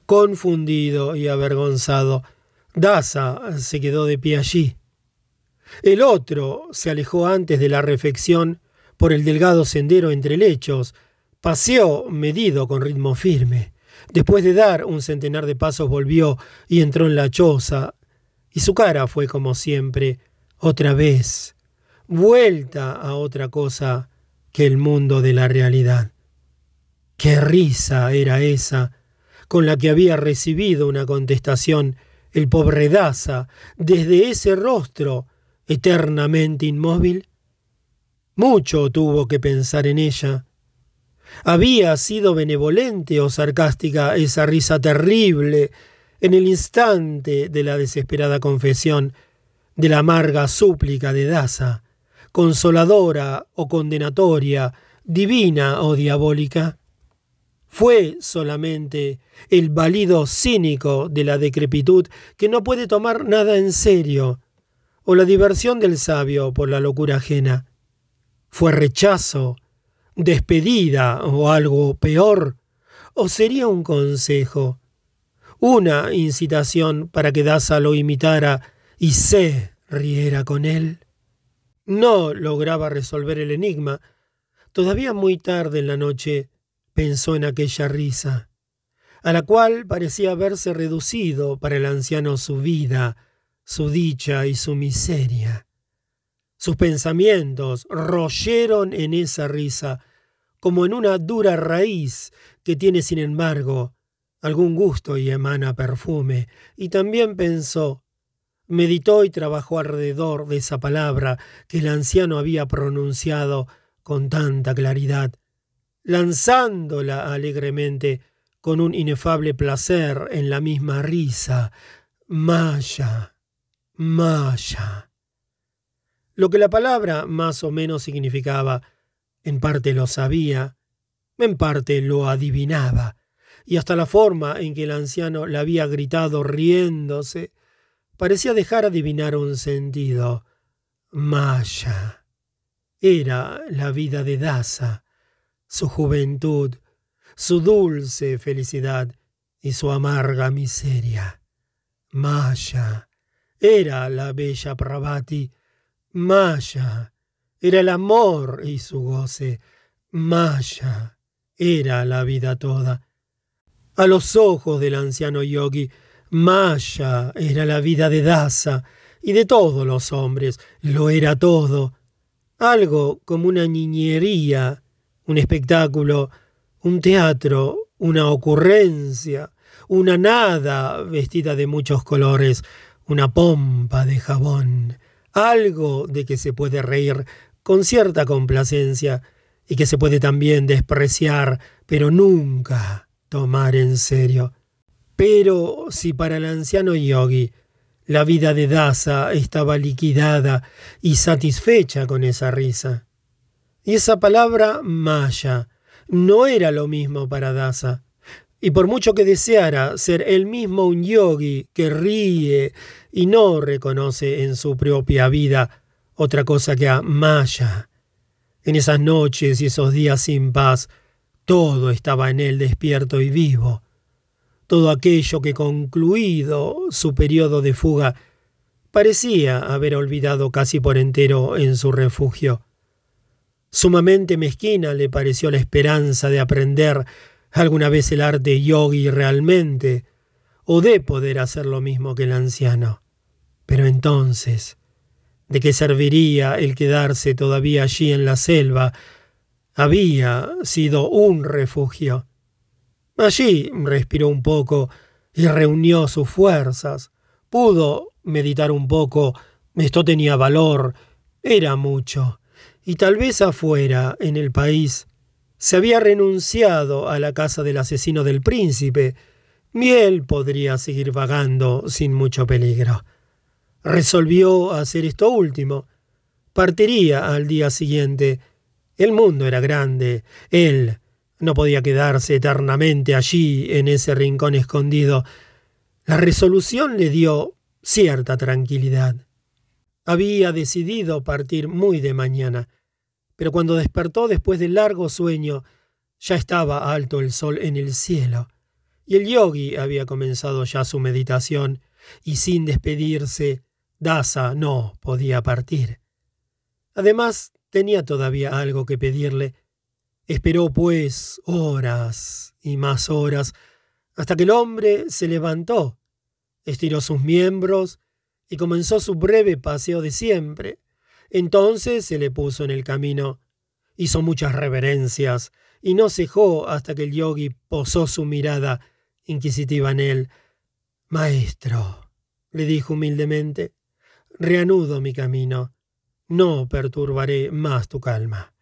Confundido y avergonzado, Daza se quedó de pie allí. El otro se alejó antes de la refección por el delgado sendero entre lechos, paseó medido con ritmo firme. Después de dar un centenar de pasos volvió y entró en la choza, y su cara fue como siempre, otra vez, vuelta a otra cosa que el mundo de la realidad. Qué risa era esa con la que había recibido una contestación el pobre Daza desde ese rostro eternamente inmóvil. Mucho tuvo que pensar en ella. Había sido benevolente o sarcástica esa risa terrible en el instante de la desesperada confesión, de la amarga súplica de Daza, consoladora o condenatoria, divina o diabólica fue solamente el valido cínico de la decrepitud que no puede tomar nada en serio, o la diversión del sabio por la locura ajena. Fue rechazo, despedida o algo peor, o sería un consejo, una incitación para que Daza lo imitara y se riera con él. No lograba resolver el enigma. Todavía muy tarde en la noche pensó en aquella risa, a la cual parecía haberse reducido para el anciano su vida, su dicha y su miseria. Sus pensamientos royeron en esa risa, como en una dura raíz que tiene, sin embargo, algún gusto y emana perfume, y también pensó, meditó y trabajó alrededor de esa palabra que el anciano había pronunciado con tanta claridad, lanzándola alegremente con un inefable placer en la misma risa. Maya, Maya. Lo que la palabra más o menos significaba, en parte lo sabía, en parte lo adivinaba, y hasta la forma en que el anciano la había gritado riéndose parecía dejar adivinar un sentido. Maya. Era la vida de Daza, su juventud, su dulce felicidad y su amarga miseria. Maya era la bella Pravati, Maya. Era el amor y su goce, Maya. Era la vida toda. A los ojos del anciano yogi, Maya era la vida de Dasa y de todos los hombres, lo era todo. Algo como una niñería, un espectáculo, un teatro, una ocurrencia, una nada vestida de muchos colores, una pompa de jabón, algo de que se puede reír con cierta complacencia y que se puede también despreciar, pero nunca tomar en serio. Pero si para el anciano yogi la vida de Dasa estaba liquidada y satisfecha con esa risa. Y esa palabra maya no era lo mismo para Dasa. Y por mucho que deseara ser él mismo un yogi que ríe y no reconoce en su propia vida otra cosa que a Maya, en esas noches y esos días sin paz, todo estaba en él despierto y vivo. Todo aquello que concluido su periodo de fuga parecía haber olvidado casi por entero en su refugio. Sumamente mezquina le pareció la esperanza de aprender alguna vez el arte yogi realmente, o de poder hacer lo mismo que el anciano. Pero entonces, ¿de qué serviría el quedarse todavía allí en la selva? Había sido un refugio. Allí respiró un poco y reunió sus fuerzas. Pudo meditar un poco. Esto tenía valor. Era mucho. Y tal vez afuera, en el país, se había renunciado a la casa del asesino del príncipe, y él podría seguir vagando sin mucho peligro. Resolvió hacer esto último. Partiría al día siguiente. El mundo era grande. Él no podía quedarse eternamente allí, en ese rincón escondido. La resolución le dio cierta tranquilidad. Había decidido partir muy de mañana pero cuando despertó después del largo sueño, ya estaba alto el sol en el cielo, y el yogi había comenzado ya su meditación, y sin despedirse, Dasa no podía partir. Además, tenía todavía algo que pedirle. Esperó, pues, horas y más horas, hasta que el hombre se levantó, estiró sus miembros y comenzó su breve paseo de siempre, entonces se le puso en el camino, hizo muchas reverencias y no cejó hasta que el yogi posó su mirada inquisitiva en él. Maestro, le dijo humildemente, reanudo mi camino. No perturbaré más tu calma.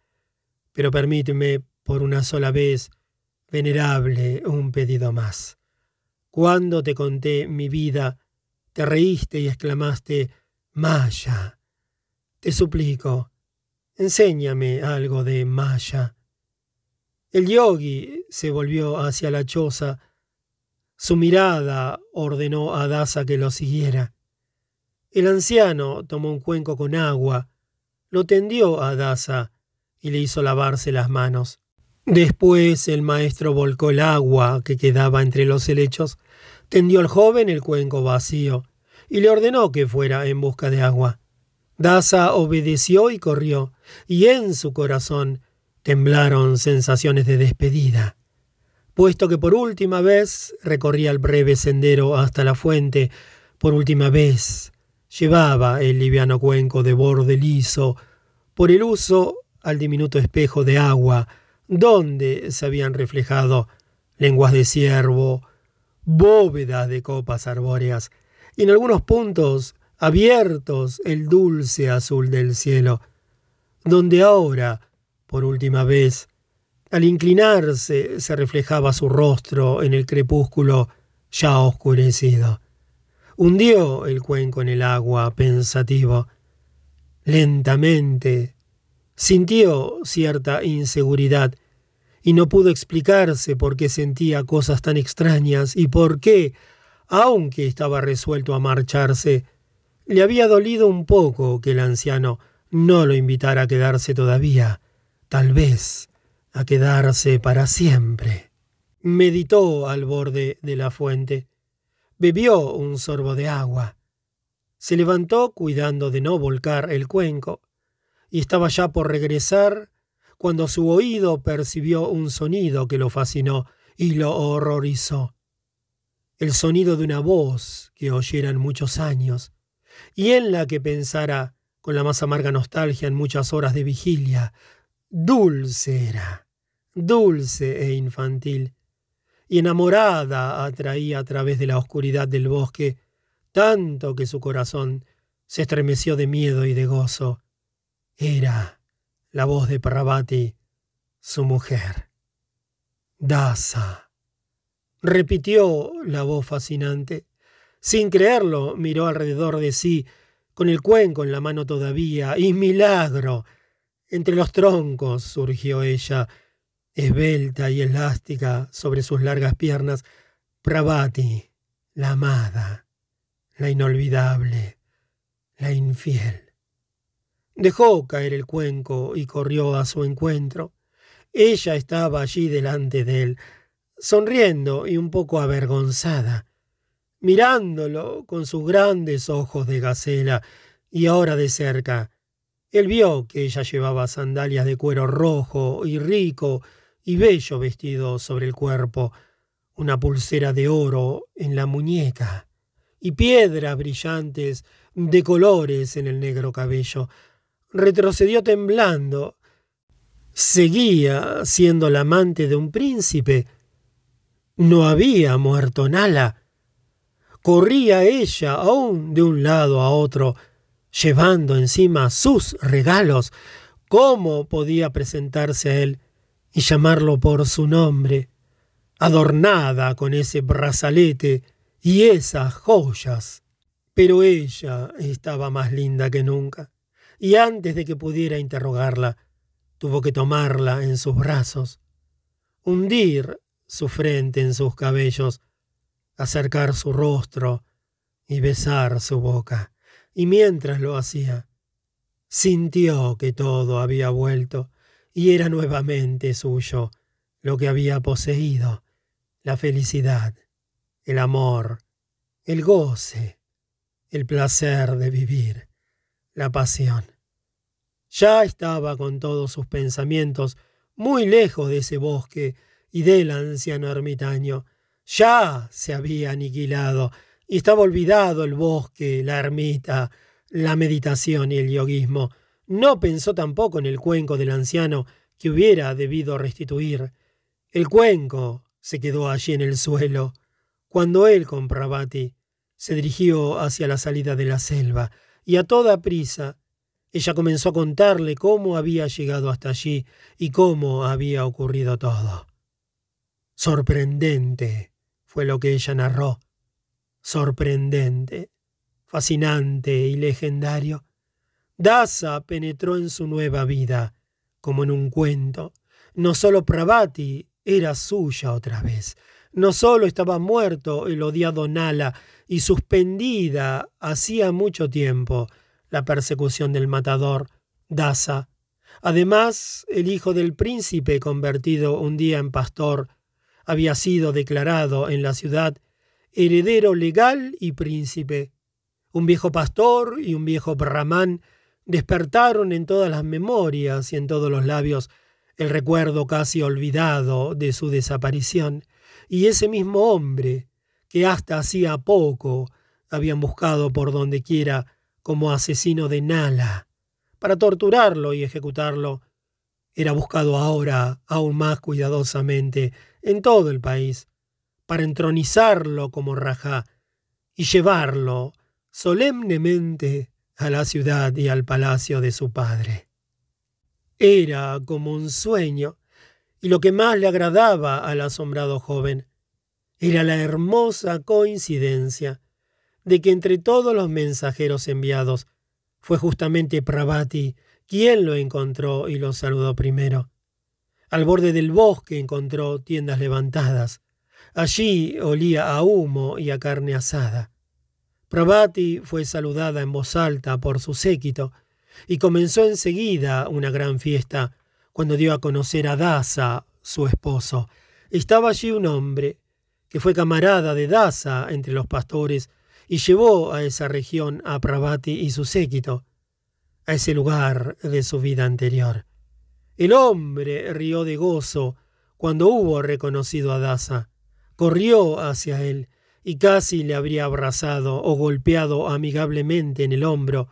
Pero permíteme por una sola vez, venerable, un pedido más. Cuando te conté mi vida, te reíste y exclamaste, Maya, te suplico, enséñame algo de Maya. El yogi se volvió hacia la choza. Su mirada ordenó a Dasa que lo siguiera. El anciano tomó un cuenco con agua, lo tendió a Dasa y le hizo lavarse las manos. Después el maestro volcó el agua que quedaba entre los helechos, tendió al joven el cuenco vacío y le ordenó que fuera en busca de agua. Dasa obedeció y corrió, y en su corazón temblaron sensaciones de despedida. Puesto que por última vez recorría el breve sendero hasta la fuente, por última vez llevaba el liviano cuenco de borde liso por el uso al diminuto espejo de agua, donde se habían reflejado lenguas de ciervo, bóvedas de copas arbóreas, y en algunos puntos abiertos el dulce azul del cielo, donde ahora, por última vez, al inclinarse se reflejaba su rostro en el crepúsculo ya oscurecido. Hundió el cuenco en el agua, pensativo. Lentamente sintió cierta inseguridad y no pudo explicarse por qué sentía cosas tan extrañas y por qué, aunque estaba resuelto a marcharse, le había dolido un poco que el anciano no lo invitara a quedarse todavía, tal vez a quedarse para siempre. Meditó al borde de la fuente, bebió un sorbo de agua, se levantó cuidando de no volcar el cuenco, y estaba ya por regresar cuando su oído percibió un sonido que lo fascinó y lo horrorizó. El sonido de una voz que oyeran muchos años, y en la que pensara con la más amarga nostalgia en muchas horas de vigilia. Dulce era, dulce e infantil, y enamorada atraía a través de la oscuridad del bosque, tanto que su corazón se estremeció de miedo y de gozo. Era la voz de Parvati, su mujer. Dasa. Repitió la voz fascinante. Sin creerlo, miró alrededor de sí, con el cuenco en la mano todavía, y milagro. Entre los troncos surgió ella, esbelta y elástica sobre sus largas piernas, Pravati, la amada, la inolvidable, la infiel. Dejó caer el cuenco y corrió a su encuentro. Ella estaba allí delante de él, sonriendo y un poco avergonzada, mirándolo con sus grandes ojos de gacela, y ahora de cerca. Él vio que ella llevaba sandalias de cuero rojo y rico y bello vestido sobre el cuerpo, una pulsera de oro en la muñeca y piedras brillantes de colores en el negro cabello. Retrocedió temblando seguía siendo la amante de un príncipe. No había muerto Nala. Corría ella aún de un lado a otro, llevando encima sus regalos. ¿Cómo podía presentarse a él y llamarlo por su nombre, adornada con ese brazalete y esas joyas? Pero ella estaba más linda que nunca, y antes de que pudiera interrogarla, Tuvo que tomarla en sus brazos, hundir su frente en sus cabellos, acercar su rostro y besar su boca. Y mientras lo hacía, sintió que todo había vuelto y era nuevamente suyo lo que había poseído, la felicidad, el amor, el goce, el placer de vivir, la pasión. Ya estaba con todos sus pensamientos muy lejos de ese bosque y del anciano ermitaño. Ya se había aniquilado y estaba olvidado el bosque, la ermita, la meditación y el yoguismo. No pensó tampoco en el cuenco del anciano que hubiera debido restituir. El cuenco se quedó allí en el suelo. Cuando él con Pravati se dirigió hacia la salida de la selva y a toda prisa ella comenzó a contarle cómo había llegado hasta allí y cómo había ocurrido todo. Sorprendente fue lo que ella narró. Sorprendente, fascinante y legendario. Dasa penetró en su nueva vida, como en un cuento. No solo Pravati era suya otra vez. No solo estaba muerto el odiado Nala y suspendida hacía mucho tiempo, la persecución del matador, Daza. Además, el hijo del príncipe, convertido un día en pastor, había sido declarado en la ciudad heredero legal y príncipe. Un viejo pastor y un viejo brahman despertaron en todas las memorias y en todos los labios el recuerdo casi olvidado de su desaparición, y ese mismo hombre, que hasta hacía poco habían buscado por donde quiera como asesino de Nala. Para torturarlo y ejecutarlo, era buscado ahora aún más cuidadosamente en todo el país, para entronizarlo como Rajá y llevarlo solemnemente a la ciudad y al palacio de su padre. Era como un sueño, y lo que más le agradaba al asombrado joven era la hermosa coincidencia de que entre todos los mensajeros enviados fue justamente Pravati quien lo encontró y lo saludó primero. Al borde del bosque encontró tiendas levantadas. Allí olía a humo y a carne asada. Pravati fue saludada en voz alta por su séquito y comenzó enseguida una gran fiesta cuando dio a conocer a Dasa, su esposo. Estaba allí un hombre que fue camarada de Dasa entre los pastores y llevó a esa región a Pravati y su séquito, a ese lugar de su vida anterior. El hombre rió de gozo cuando hubo reconocido a Dasa, corrió hacia él y casi le habría abrazado o golpeado amigablemente en el hombro,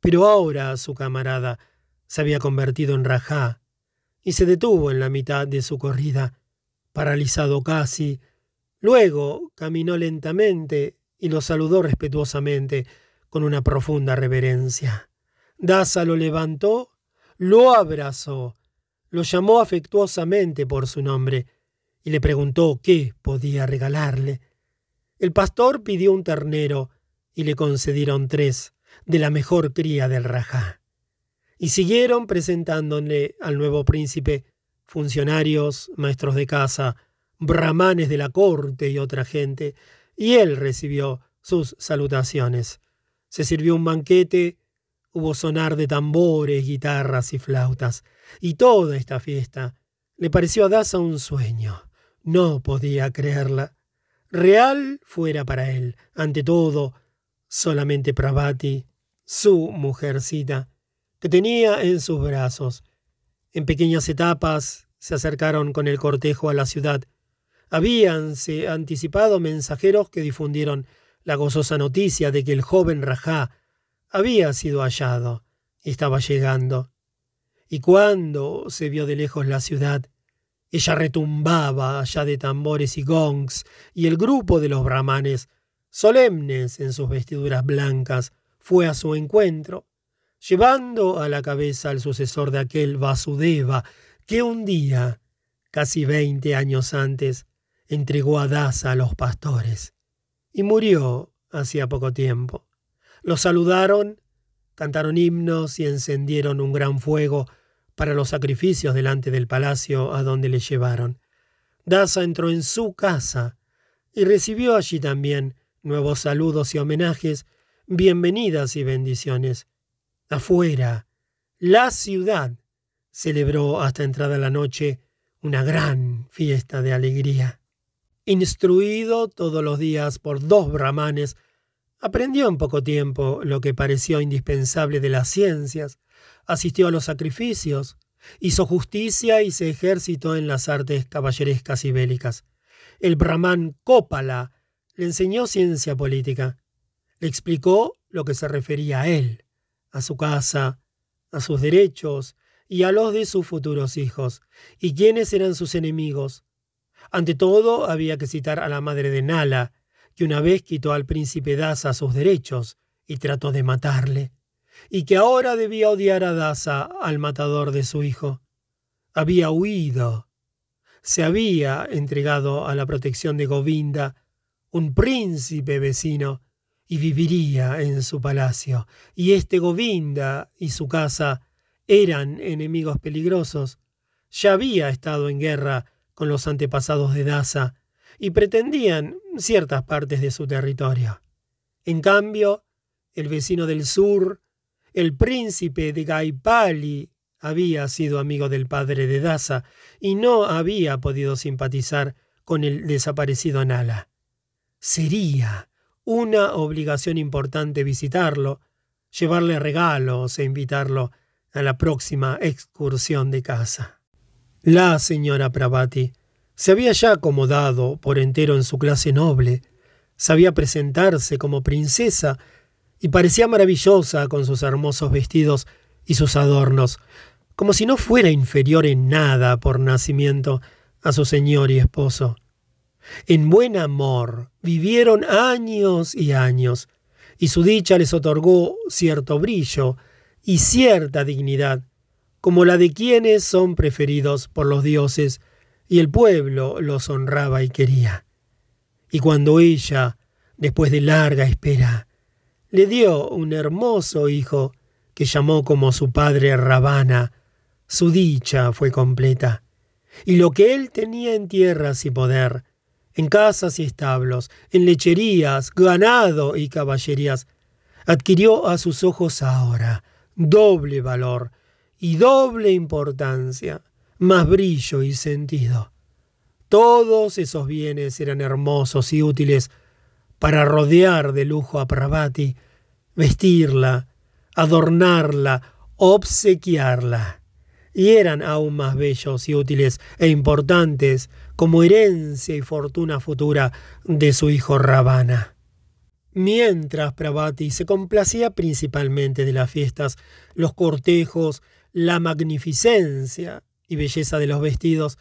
pero ahora su camarada se había convertido en Rajá y se detuvo en la mitad de su corrida, paralizado casi. Luego caminó lentamente y lo saludó respetuosamente con una profunda reverencia. Daza lo levantó, lo abrazó, lo llamó afectuosamente por su nombre y le preguntó qué podía regalarle. El pastor pidió un ternero y le concedieron tres de la mejor cría del rajá. Y siguieron presentándole al nuevo príncipe funcionarios, maestros de casa, brahmanes de la corte y otra gente, y él recibió sus salutaciones. Se sirvió un banquete, hubo sonar de tambores, guitarras y flautas, y toda esta fiesta le pareció a Daza un sueño. No podía creerla. Real fuera para él, ante todo, solamente Pravati, su mujercita, que tenía en sus brazos. En pequeñas etapas se acercaron con el cortejo a la ciudad. Habíanse anticipado mensajeros que difundieron la gozosa noticia de que el joven Rajá había sido hallado y estaba llegando. Y cuando se vio de lejos la ciudad, ella retumbaba allá de tambores y gongs, y el grupo de los brahmanes, solemnes en sus vestiduras blancas, fue a su encuentro, llevando a la cabeza al sucesor de aquel Vasudeva que un día, casi veinte años antes, entregó a Dasa a los pastores y murió hacía poco tiempo. Los saludaron, cantaron himnos y encendieron un gran fuego para los sacrificios delante del palacio a donde le llevaron. Daza entró en su casa y recibió allí también nuevos saludos y homenajes, bienvenidas y bendiciones. Afuera, la ciudad celebró hasta entrada la noche una gran fiesta de alegría. Instruido todos los días por dos brahmanes, aprendió en poco tiempo lo que pareció indispensable de las ciencias, asistió a los sacrificios, hizo justicia y se ejercitó en las artes caballerescas y bélicas. El brahman Cópala le enseñó ciencia política, le explicó lo que se refería a él, a su casa, a sus derechos y a los de sus futuros hijos, y quiénes eran sus enemigos. Ante todo, había que citar a la madre de Nala, que una vez quitó al príncipe Dasa sus derechos y trató de matarle y que ahora debía odiar a Dasa, al matador de su hijo. Había huido. Se había entregado a la protección de Govinda, un príncipe vecino, y viviría en su palacio. Y este Govinda y su casa eran enemigos peligrosos. Ya había estado en guerra con los antepasados de Dasa y pretendían ciertas partes de su territorio. En cambio, el vecino del sur el príncipe de Gaipali había sido amigo del padre de Daza y no había podido simpatizar con el desaparecido Nala. Sería una obligación importante visitarlo, llevarle regalos e invitarlo a la próxima excursión de casa. La señora Pravati se había ya acomodado por entero en su clase noble, sabía presentarse como princesa y parecía maravillosa con sus hermosos vestidos y sus adornos, como si no fuera inferior en nada por nacimiento a su señor y esposo. En buen amor vivieron años y años, y su dicha les otorgó cierto brillo y cierta dignidad, como la de quienes son preferidos por los dioses, y el pueblo los honraba y quería. Y cuando ella, después de larga espera, le dio un hermoso hijo que llamó como su padre Rabana. Su dicha fue completa. Y lo que él tenía en tierras y poder, en casas y establos, en lecherías, ganado y caballerías, adquirió a sus ojos ahora doble valor y doble importancia, más brillo y sentido. Todos esos bienes eran hermosos y útiles para rodear de lujo a Pravati, vestirla, adornarla, obsequiarla. Y eran aún más bellos y útiles e importantes como herencia y fortuna futura de su hijo Ravana. Mientras Pravati se complacía principalmente de las fiestas, los cortejos, la magnificencia y belleza de los vestidos,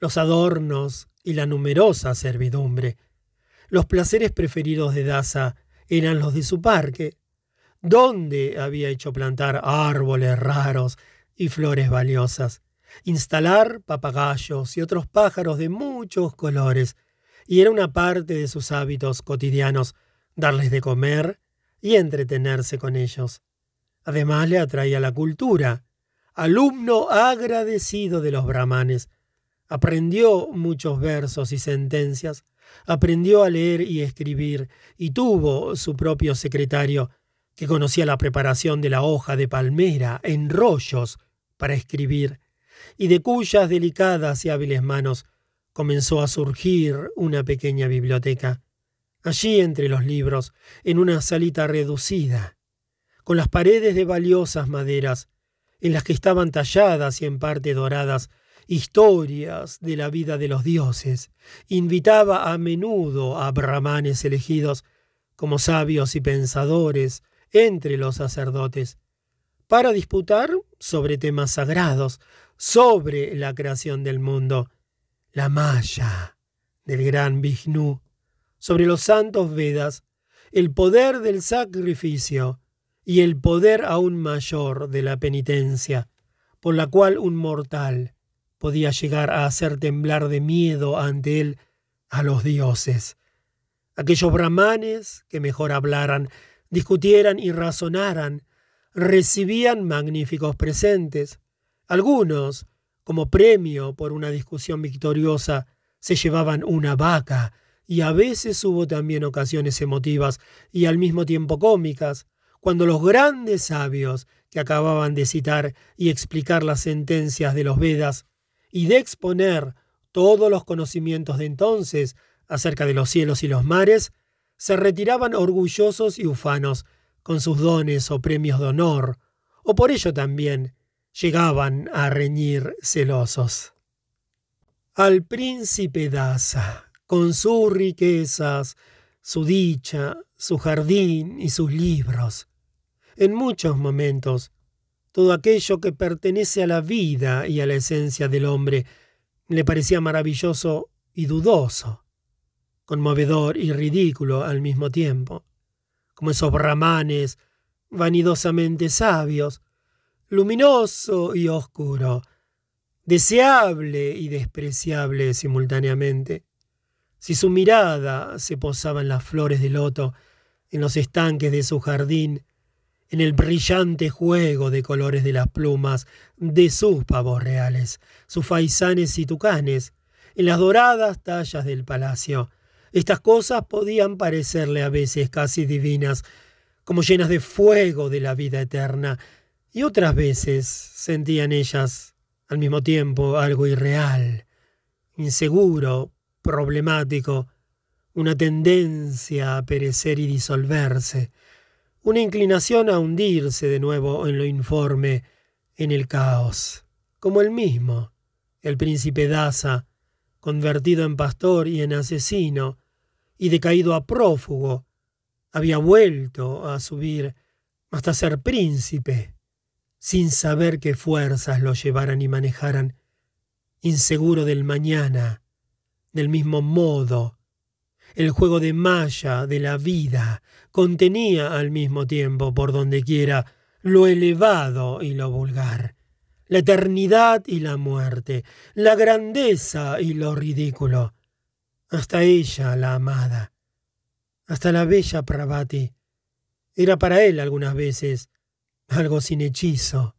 los adornos y la numerosa servidumbre. Los placeres preferidos de Daza eran los de su parque, donde había hecho plantar árboles raros y flores valiosas, instalar papagayos y otros pájaros de muchos colores, y era una parte de sus hábitos cotidianos darles de comer y entretenerse con ellos. Además le atraía la cultura, alumno agradecido de los brahmanes. Aprendió muchos versos y sentencias, aprendió a leer y escribir, y tuvo su propio secretario, que conocía la preparación de la hoja de palmera en rollos para escribir, y de cuyas delicadas y hábiles manos comenzó a surgir una pequeña biblioteca. Allí entre los libros, en una salita reducida, con las paredes de valiosas maderas, en las que estaban talladas y en parte doradas historias de la vida de los dioses, invitaba a menudo a brahmanes elegidos como sabios y pensadores entre los sacerdotes, para disputar sobre temas sagrados, sobre la creación del mundo, la Maya del gran Vishnu, sobre los santos Vedas, el poder del sacrificio y el poder aún mayor de la penitencia, por la cual un mortal podía llegar a hacer temblar de miedo ante él a los dioses. Aquellos brahmanes que mejor hablaran, discutieran y razonaran, recibían magníficos presentes. Algunos, como premio por una discusión victoriosa, se llevaban una vaca, y a veces hubo también ocasiones emotivas y al mismo tiempo cómicas, cuando los grandes sabios que acababan de citar y explicar las sentencias de los Vedas y de exponer todos los conocimientos de entonces acerca de los cielos y los mares, se retiraban orgullosos y ufanos con sus dones o premios de honor, o por ello también llegaban a reñir celosos. Al príncipe Daza, con sus riquezas, su dicha, su jardín y sus libros, en muchos momentos, todo aquello que pertenece a la vida y a la esencia del hombre le parecía maravilloso y dudoso conmovedor y ridículo al mismo tiempo, como esos brahmanes vanidosamente sabios, luminoso y oscuro, deseable y despreciable simultáneamente. Si su mirada se posaba en las flores de loto, en los estanques de su jardín, en el brillante juego de colores de las plumas de sus pavos reales, sus faisanes y tucanes, en las doradas tallas del palacio, estas cosas podían parecerle a veces casi divinas, como llenas de fuego de la vida eterna, y otras veces sentían ellas al mismo tiempo algo irreal, inseguro, problemático, una tendencia a perecer y disolverse, una inclinación a hundirse de nuevo en lo informe, en el caos, como el mismo, el príncipe Daza, convertido en pastor y en asesino, y decaído a prófugo, había vuelto a subir hasta ser príncipe, sin saber qué fuerzas lo llevaran y manejaran, inseguro del mañana, del mismo modo. El juego de malla de la vida contenía al mismo tiempo, por donde quiera, lo elevado y lo vulgar, la eternidad y la muerte, la grandeza y lo ridículo, hasta ella, la amada, hasta la bella Pravati. Era para él algunas veces algo sin hechizo,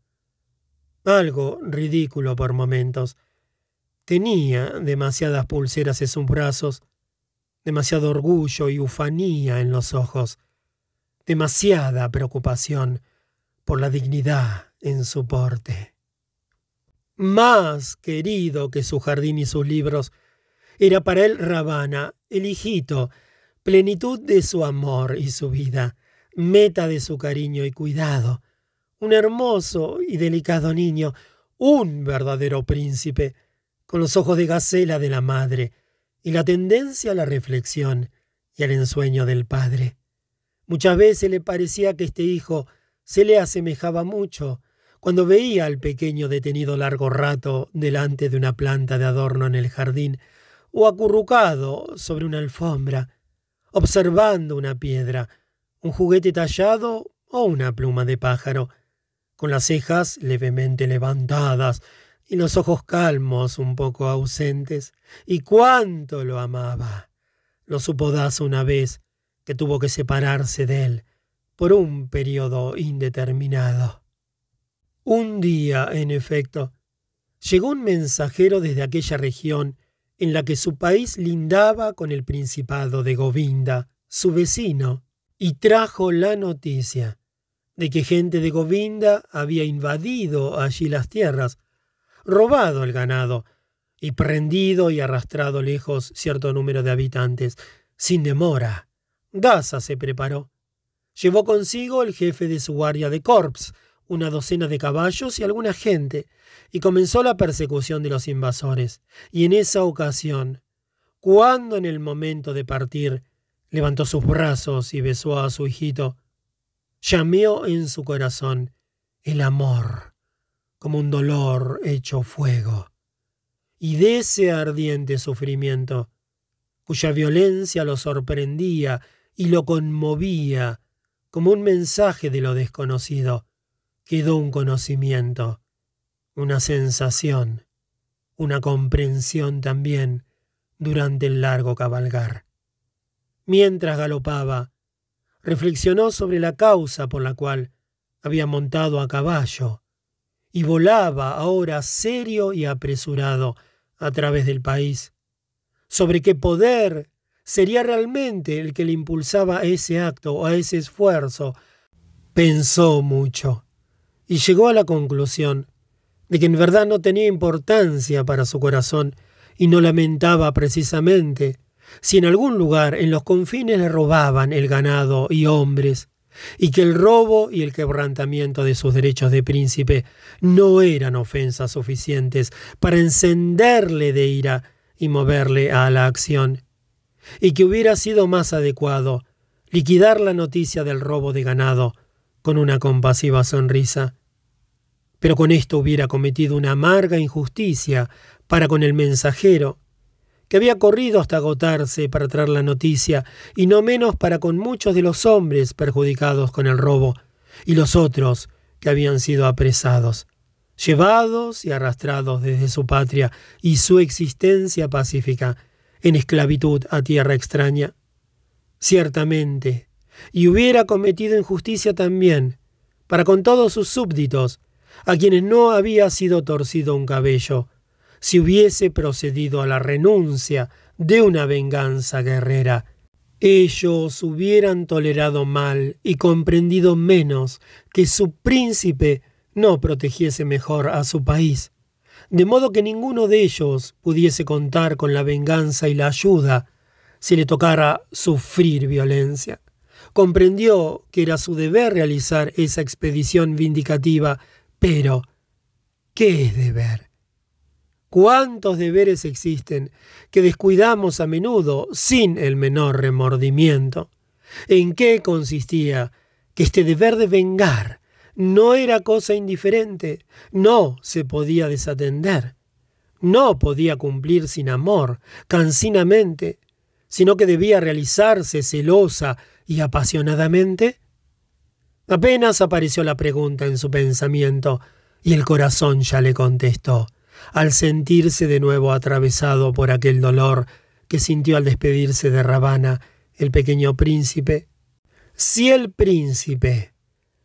algo ridículo por momentos. Tenía demasiadas pulseras en sus brazos, demasiado orgullo y ufanía en los ojos, demasiada preocupación por la dignidad en su porte. Más querido que su jardín y sus libros, era para él Ravana, el hijito, plenitud de su amor y su vida, meta de su cariño y cuidado, un hermoso y delicado niño, un verdadero príncipe, con los ojos de gacela de la madre y la tendencia a la reflexión y al ensueño del padre. Muchas veces le parecía que este hijo se le asemejaba mucho cuando veía al pequeño detenido largo rato delante de una planta de adorno en el jardín o acurrucado sobre una alfombra, observando una piedra, un juguete tallado o una pluma de pájaro, con las cejas levemente levantadas y los ojos calmos un poco ausentes. Y cuánto lo amaba. Lo supo Das una vez que tuvo que separarse de él por un periodo indeterminado. Un día, en efecto, llegó un mensajero desde aquella región en la que su país lindaba con el Principado de Govinda, su vecino, y trajo la noticia de que gente de Govinda había invadido allí las tierras, robado el ganado y prendido y arrastrado lejos cierto número de habitantes, sin demora. Daza se preparó. Llevó consigo el jefe de su guardia de corps, una docena de caballos y alguna gente, y comenzó la persecución de los invasores. Y en esa ocasión, cuando en el momento de partir levantó sus brazos y besó a su hijito, llameó en su corazón el amor como un dolor hecho fuego. Y de ese ardiente sufrimiento, cuya violencia lo sorprendía y lo conmovía como un mensaje de lo desconocido, quedó un conocimiento, una sensación, una comprensión también durante el largo cabalgar. Mientras galopaba, reflexionó sobre la causa por la cual había montado a caballo y volaba ahora serio y apresurado a través del país, sobre qué poder sería realmente el que le impulsaba a ese acto o a ese esfuerzo. Pensó mucho y llegó a la conclusión de que en verdad no tenía importancia para su corazón y no lamentaba precisamente si en algún lugar en los confines le robaban el ganado y hombres, y que el robo y el quebrantamiento de sus derechos de príncipe no eran ofensas suficientes para encenderle de ira y moverle a la acción, y que hubiera sido más adecuado liquidar la noticia del robo de ganado con una compasiva sonrisa. Pero con esto hubiera cometido una amarga injusticia para con el mensajero, que había corrido hasta agotarse para traer la noticia, y no menos para con muchos de los hombres perjudicados con el robo, y los otros que habían sido apresados, llevados y arrastrados desde su patria y su existencia pacífica en esclavitud a tierra extraña. Ciertamente, y hubiera cometido injusticia también para con todos sus súbditos, a quienes no había sido torcido un cabello, si hubiese procedido a la renuncia de una venganza guerrera. Ellos hubieran tolerado mal y comprendido menos que su príncipe no protegiese mejor a su país, de modo que ninguno de ellos pudiese contar con la venganza y la ayuda si le tocara sufrir violencia comprendió que era su deber realizar esa expedición vindicativa, pero ¿qué es deber? ¿Cuántos deberes existen que descuidamos a menudo sin el menor remordimiento? ¿En qué consistía que este deber de vengar no era cosa indiferente, no se podía desatender, no podía cumplir sin amor, cansinamente, sino que debía realizarse celosa y apasionadamente? Apenas apareció la pregunta en su pensamiento, y el corazón ya le contestó, al sentirse de nuevo atravesado por aquel dolor que sintió al despedirse de Rabana, el pequeño príncipe. Si el príncipe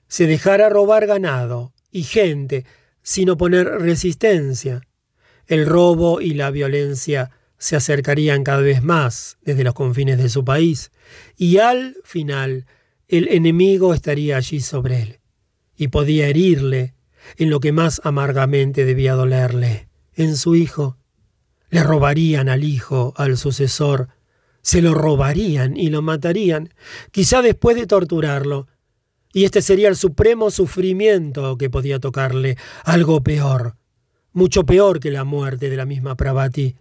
se dejara robar ganado y gente sin oponer resistencia, el robo y la violencia se acercarían cada vez más desde los confines de su país, y al final el enemigo estaría allí sobre él, y podía herirle en lo que más amargamente debía dolerle, en su hijo. Le robarían al hijo, al sucesor, se lo robarían y lo matarían, quizá después de torturarlo, y este sería el supremo sufrimiento que podía tocarle, algo peor, mucho peor que la muerte de la misma Pravati.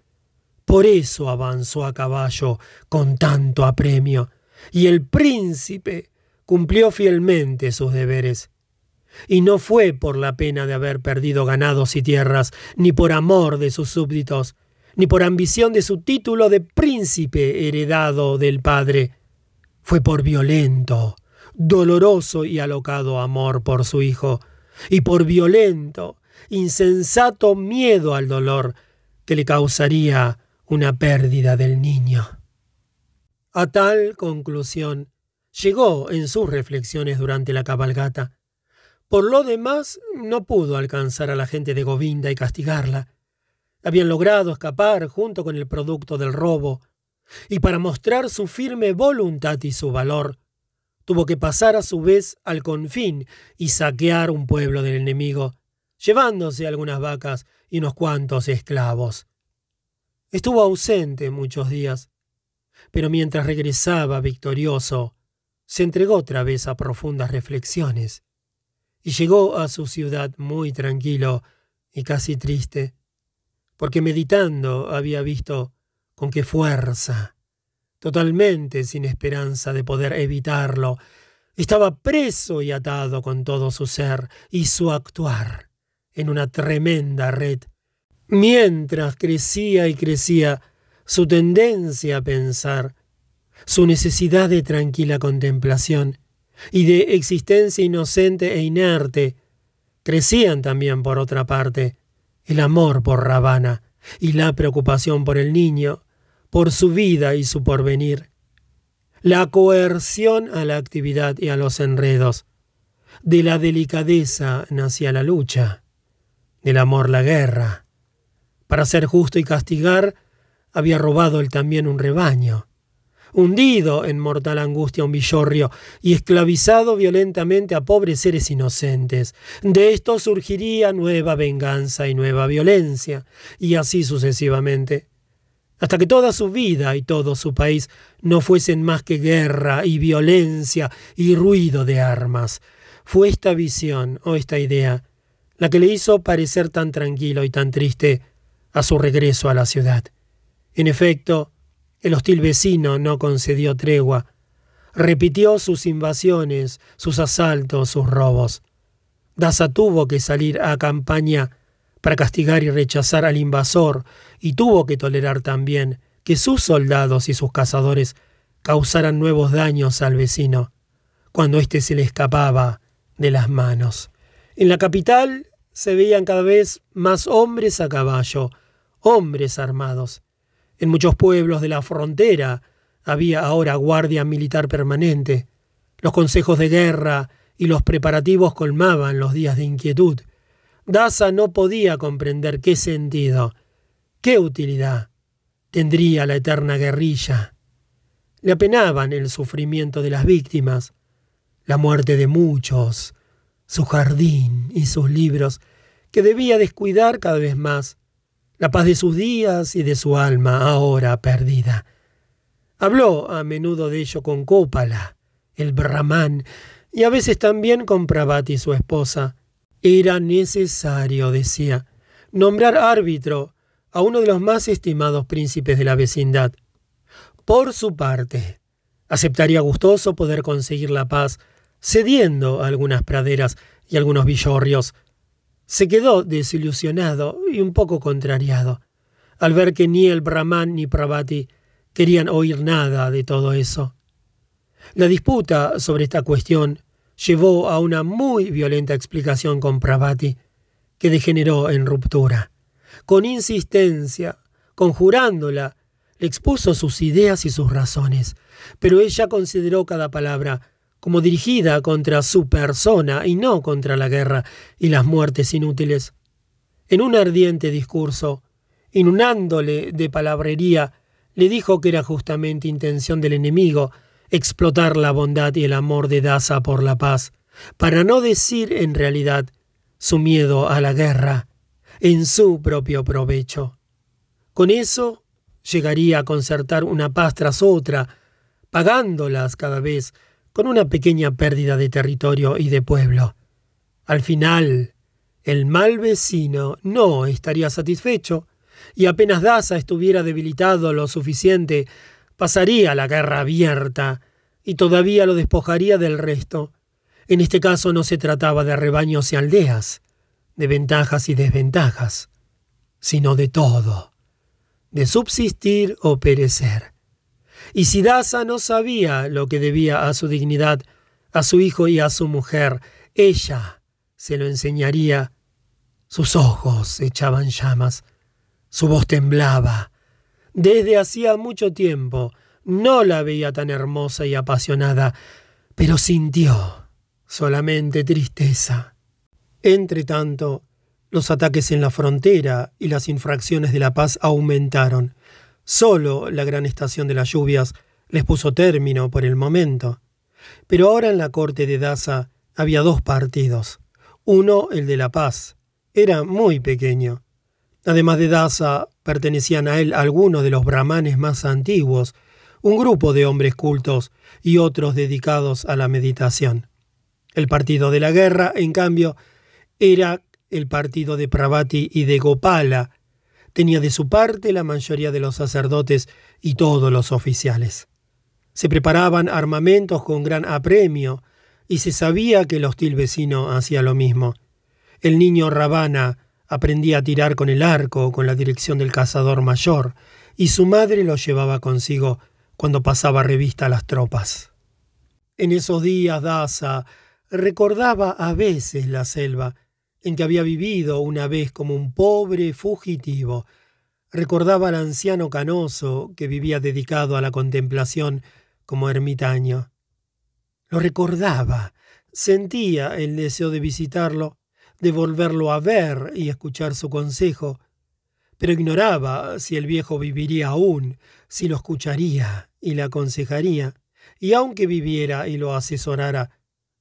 Por eso avanzó a caballo con tanto apremio, y el príncipe cumplió fielmente sus deberes. Y no fue por la pena de haber perdido ganados y tierras, ni por amor de sus súbditos, ni por ambición de su título de príncipe heredado del padre. Fue por violento, doloroso y alocado amor por su hijo, y por violento, insensato miedo al dolor que le causaría una pérdida del niño. A tal conclusión llegó en sus reflexiones durante la cabalgata. Por lo demás, no pudo alcanzar a la gente de Govinda y castigarla. Habían logrado escapar junto con el producto del robo, y para mostrar su firme voluntad y su valor, tuvo que pasar a su vez al confín y saquear un pueblo del enemigo, llevándose algunas vacas y unos cuantos esclavos. Estuvo ausente muchos días, pero mientras regresaba victorioso, se entregó otra vez a profundas reflexiones y llegó a su ciudad muy tranquilo y casi triste, porque meditando había visto con qué fuerza, totalmente sin esperanza de poder evitarlo, estaba preso y atado con todo su ser y su actuar en una tremenda red, mientras crecía y crecía su tendencia a pensar, su necesidad de tranquila contemplación y de existencia inocente e inerte, crecían también, por otra parte, el amor por Ravana y la preocupación por el niño, por su vida y su porvenir, la coerción a la actividad y a los enredos, de la delicadeza nacía la lucha, del amor la guerra. Para ser justo y castigar, había robado él también un rebaño, hundido en mortal angustia un villorrio y esclavizado violentamente a pobres seres inocentes. De esto surgiría nueva venganza y nueva violencia, y así sucesivamente, hasta que toda su vida y todo su país no fuesen más que guerra y violencia y ruido de armas. Fue esta visión o esta idea la que le hizo parecer tan tranquilo y tan triste a su regreso a la ciudad. En efecto, el hostil vecino no concedió tregua. Repitió sus invasiones, sus asaltos, sus robos. Daza tuvo que salir a campaña para castigar y rechazar al invasor, y tuvo que tolerar también que sus soldados y sus cazadores causaran nuevos daños al vecino, cuando éste se le escapaba de las manos. En la capital se veían cada vez más hombres a caballo, hombres armados. En muchos pueblos de la frontera había ahora guardia militar permanente. Los consejos de guerra y los preparativos colmaban los días de inquietud. Daza no podía comprender qué sentido, qué utilidad tendría la eterna guerrilla. Le apenaban el sufrimiento de las víctimas, la muerte de muchos, su jardín y sus libros, que debía descuidar cada vez más la paz de sus días y de su alma ahora perdida. Habló a menudo de ello con Cópala, el brahman, y a veces también con Pravati, su esposa. Era necesario, decía, nombrar árbitro a uno de los más estimados príncipes de la vecindad. Por su parte, aceptaría gustoso poder conseguir la paz, cediendo algunas praderas y algunos villorrios se quedó desilusionado y un poco contrariado al ver que ni el Brahman ni Pravati querían oír nada de todo eso. La disputa sobre esta cuestión llevó a una muy violenta explicación con Pravati, que degeneró en ruptura. Con insistencia, conjurándola, le expuso sus ideas y sus razones, pero ella consideró cada palabra como dirigida contra su persona y no contra la guerra y las muertes inútiles. En un ardiente discurso, inunándole de palabrería, le dijo que era justamente intención del enemigo explotar la bondad y el amor de Daza por la paz, para no decir en realidad su miedo a la guerra, en su propio provecho. Con eso llegaría a concertar una paz tras otra, pagándolas cada vez con una pequeña pérdida de territorio y de pueblo. Al final, El mal vecino no estaría satisfecho, y apenas Daza estuviera debilitado lo suficiente, pasaría la guerra abierta y todavía lo despojaría del resto. En este caso no se trataba de rebaños y aldeas, de ventajas y desventajas, sino de todo, de subsistir o perecer. Y si Daza no sabía lo que debía a su dignidad, a su hijo y a su mujer, ella se lo enseñaría. Sus ojos echaban llamas, su voz temblaba. Desde hacía mucho tiempo no la veía tan hermosa y apasionada, pero sintió solamente tristeza. Entre tanto, los ataques en la frontera y las infracciones de la paz aumentaron. Solo la gran estación de las lluvias les puso término por el momento. Pero ahora en la corte de Daza había dos partidos. Uno, el de la paz. Era muy pequeño. Además de Daza, pertenecían a él algunos de los brahmanes más antiguos, un grupo de hombres cultos y otros dedicados a la meditación. El partido de la guerra, en cambio, era el partido de Pravati y de Gopala. Tenía de su parte la mayoría de los sacerdotes y todos los oficiales. Se preparaban armamentos con gran apremio, y se sabía que el hostil vecino hacía lo mismo. El niño Rabana aprendía a tirar con el arco con la dirección del cazador mayor, y su madre lo llevaba consigo cuando pasaba revista a las tropas. En esos días Daza recordaba a veces la selva en que había vivido una vez como un pobre fugitivo. Recordaba al anciano canoso que vivía dedicado a la contemplación como ermitaño. Lo recordaba, sentía el deseo de visitarlo, de volverlo a ver y escuchar su consejo, pero ignoraba si el viejo viviría aún, si lo escucharía y le aconsejaría, y aunque viviera y lo asesorara,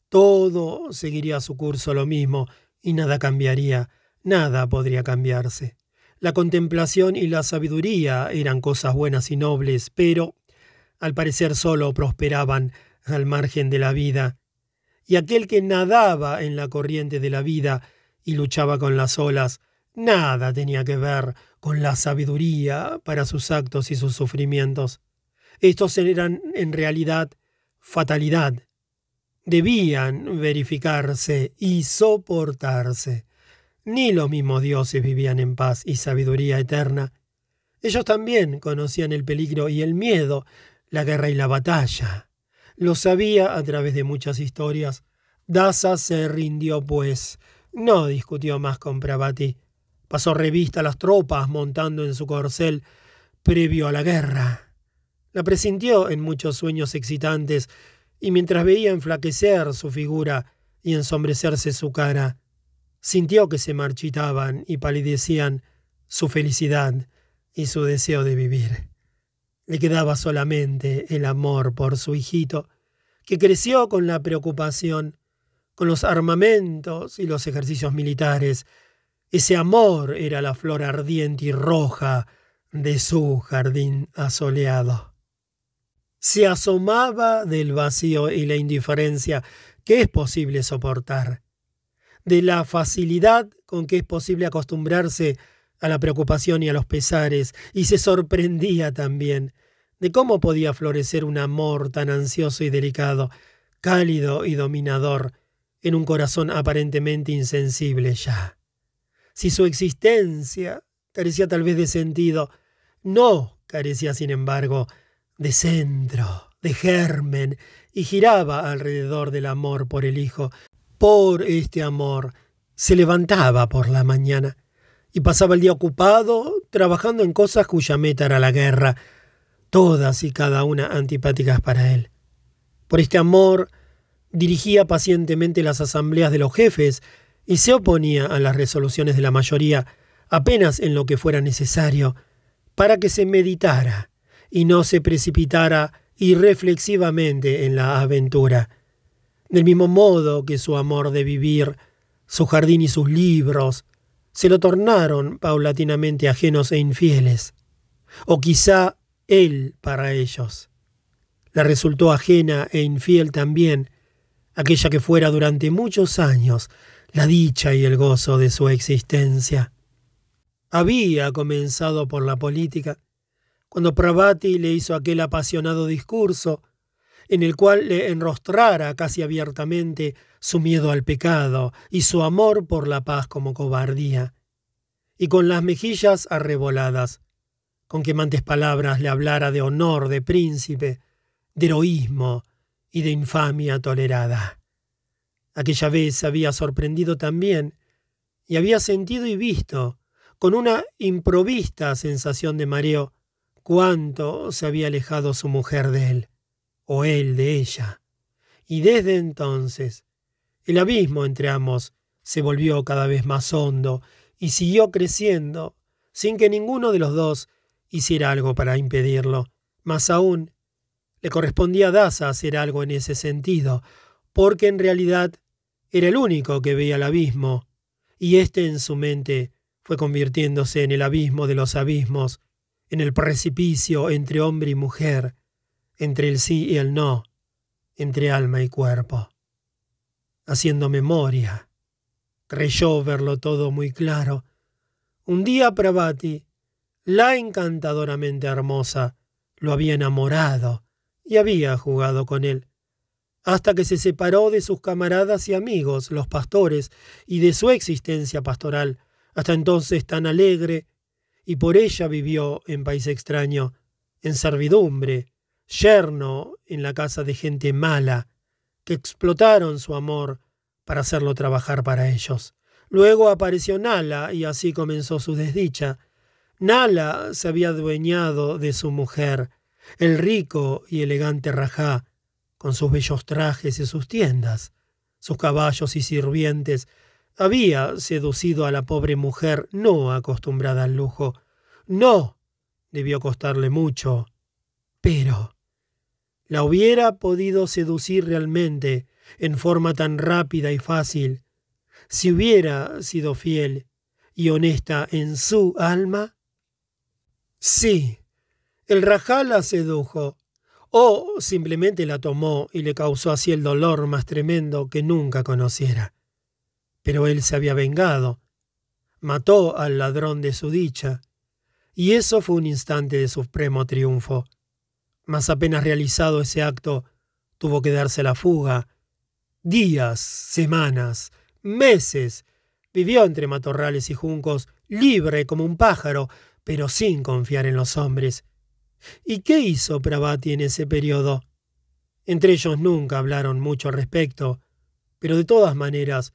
todo seguiría su curso lo mismo y nada cambiaría, nada podría cambiarse. La contemplación y la sabiduría eran cosas buenas y nobles, pero al parecer solo prosperaban al margen de la vida, y aquel que nadaba en la corriente de la vida y luchaba con las olas, nada tenía que ver con la sabiduría para sus actos y sus sufrimientos. Estos eran en realidad fatalidad. Debían verificarse y soportarse. Ni los mismos dioses vivían en paz y sabiduría eterna. Ellos también conocían el peligro y el miedo la guerra y la batalla. Lo sabía a través de muchas historias. Daza se rindió, pues. No discutió más con Pravati. Pasó revista a las tropas montando en su corcel previo a la guerra. La presintió en muchos sueños excitantes, y mientras veía enflaquecer su figura y ensombrecerse su cara, sintió que se marchitaban y palidecían su felicidad y su deseo de vivir. Le quedaba solamente el amor por su hijito, que creció con la preocupación, con los armamentos y los ejercicios militares. Ese amor era la flor ardiente y roja de su jardín asoleado. Se asomaba del vacío y la indiferencia. Que es posible soportar, de la facilidad con que es posible acostumbrarse a la preocupación y a los pesares, y se sorprendía también de cómo podía florecer un amor tan ansioso y delicado, cálido y dominador, en un corazón aparentemente insensible ya. Si su existencia carecía tal vez de sentido, no carecía, sin embargo, de centro, de germen, y giraba alrededor del amor por el Hijo. Por este amor se levantaba por la mañana y pasaba el día ocupado trabajando en cosas cuya meta era la guerra, todas y cada una antipáticas para él. Por este amor dirigía pacientemente las asambleas de los jefes y se oponía a las resoluciones de la mayoría apenas en lo que fuera necesario, para que se meditara y no se precipitara irreflexivamente en la aventura. Del mismo modo que su amor de vivir, su jardín y sus libros, se lo tornaron paulatinamente ajenos e infieles. O quizá él para ellos. La resultó ajena e infiel también aquella que fuera durante muchos años la dicha y el gozo de su existencia. Había comenzado por la política, cuando Pravati le hizo aquel apasionado discurso en el cual le enrostrara casi abiertamente su miedo al pecado y su amor por la paz como cobardía, y con las mejillas arreboladas, con quemantes palabras le hablara de honor de príncipe, de heroísmo y de infamia tolerada. Aquella vez había sorprendido también, y había sentido y visto, con una improvista sensación de mareo, cuánto se había alejado su mujer de él, o él de ella. Y desde entonces, el abismo entre ambos se volvió cada vez más hondo y siguió creciendo, sin que ninguno de los dos hiciera algo para impedirlo. Más aún, le correspondía a Daza hacer algo en ese sentido, porque en realidad era el único que veía el abismo, y éste en su mente fue convirtiéndose en el abismo de los abismos, en el precipicio entre hombre y mujer, entre el sí y el no, entre alma y cuerpo. Haciendo memoria, creyó verlo todo muy claro. Un día Pravati, la encantadoramente hermosa, lo había enamorado y había jugado con él, hasta que se separó de sus camaradas y amigos, los pastores, y de su existencia pastoral, hasta entonces tan alegre y por ella vivió en país extraño, en servidumbre, yerno en la casa de gente mala, que explotaron su amor para hacerlo trabajar para ellos. Luego apareció Nala y así comenzó su desdicha. Nala se había adueñado de su mujer, el rico y elegante Rajá, con sus bellos trajes y sus tiendas, sus caballos y sirvientes, había seducido a la pobre mujer no acostumbrada al lujo. No debió costarle mucho, pero la hubiera podido seducir realmente en forma tan rápida y fácil si hubiera sido fiel y honesta en su alma? Sí, el rajá la sedujo, o simplemente la tomó y le causó así el dolor más tremendo que nunca conociera. Pero él se había vengado, mató al ladrón de su dicha, y eso fue un instante de supremo triunfo. Mas apenas realizado ese acto, tuvo que darse la fuga. Días, semanas, meses, vivió entre matorrales y juncos, libre como un pájaro, pero sin confiar en los hombres. ¿Y qué hizo Pravati en ese periodo? Entre ellos nunca hablaron mucho al respecto, pero de todas maneras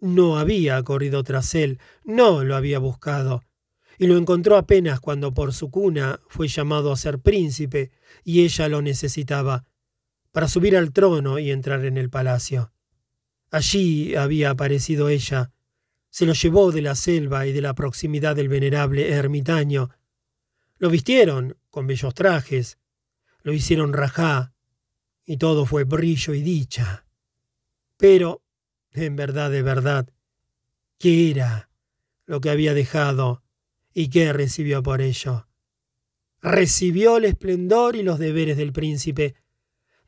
no había corrido tras él, no lo había buscado, y lo encontró apenas cuando por su cuna fue llamado a ser príncipe y ella lo necesitaba para subir al trono y entrar en el palacio. Allí había aparecido ella, se lo llevó de la selva y de la proximidad del venerable ermitaño. Lo vistieron con bellos trajes, lo hicieron rajá, y todo fue brillo y dicha. Pero en verdad, de verdad, qué era lo que había dejado y qué recibió por ello. Recibió el esplendor y los deberes del príncipe,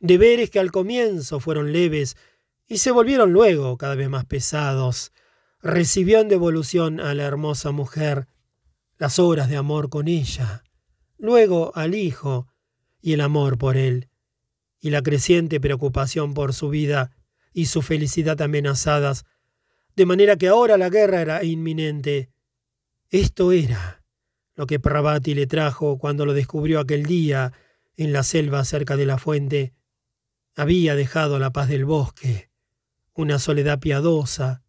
deberes que al comienzo fueron leves y se volvieron luego cada vez más pesados. Recibió en devolución a la hermosa mujer las horas de amor con ella, luego al hijo y el amor por él, y la creciente preocupación por su vida y su felicidad amenazadas, de manera que ahora la guerra era inminente. Esto era lo que Pravati le trajo cuando lo descubrió aquel día en la selva cerca de la fuente. Había dejado la paz del bosque, una soledad piadosa.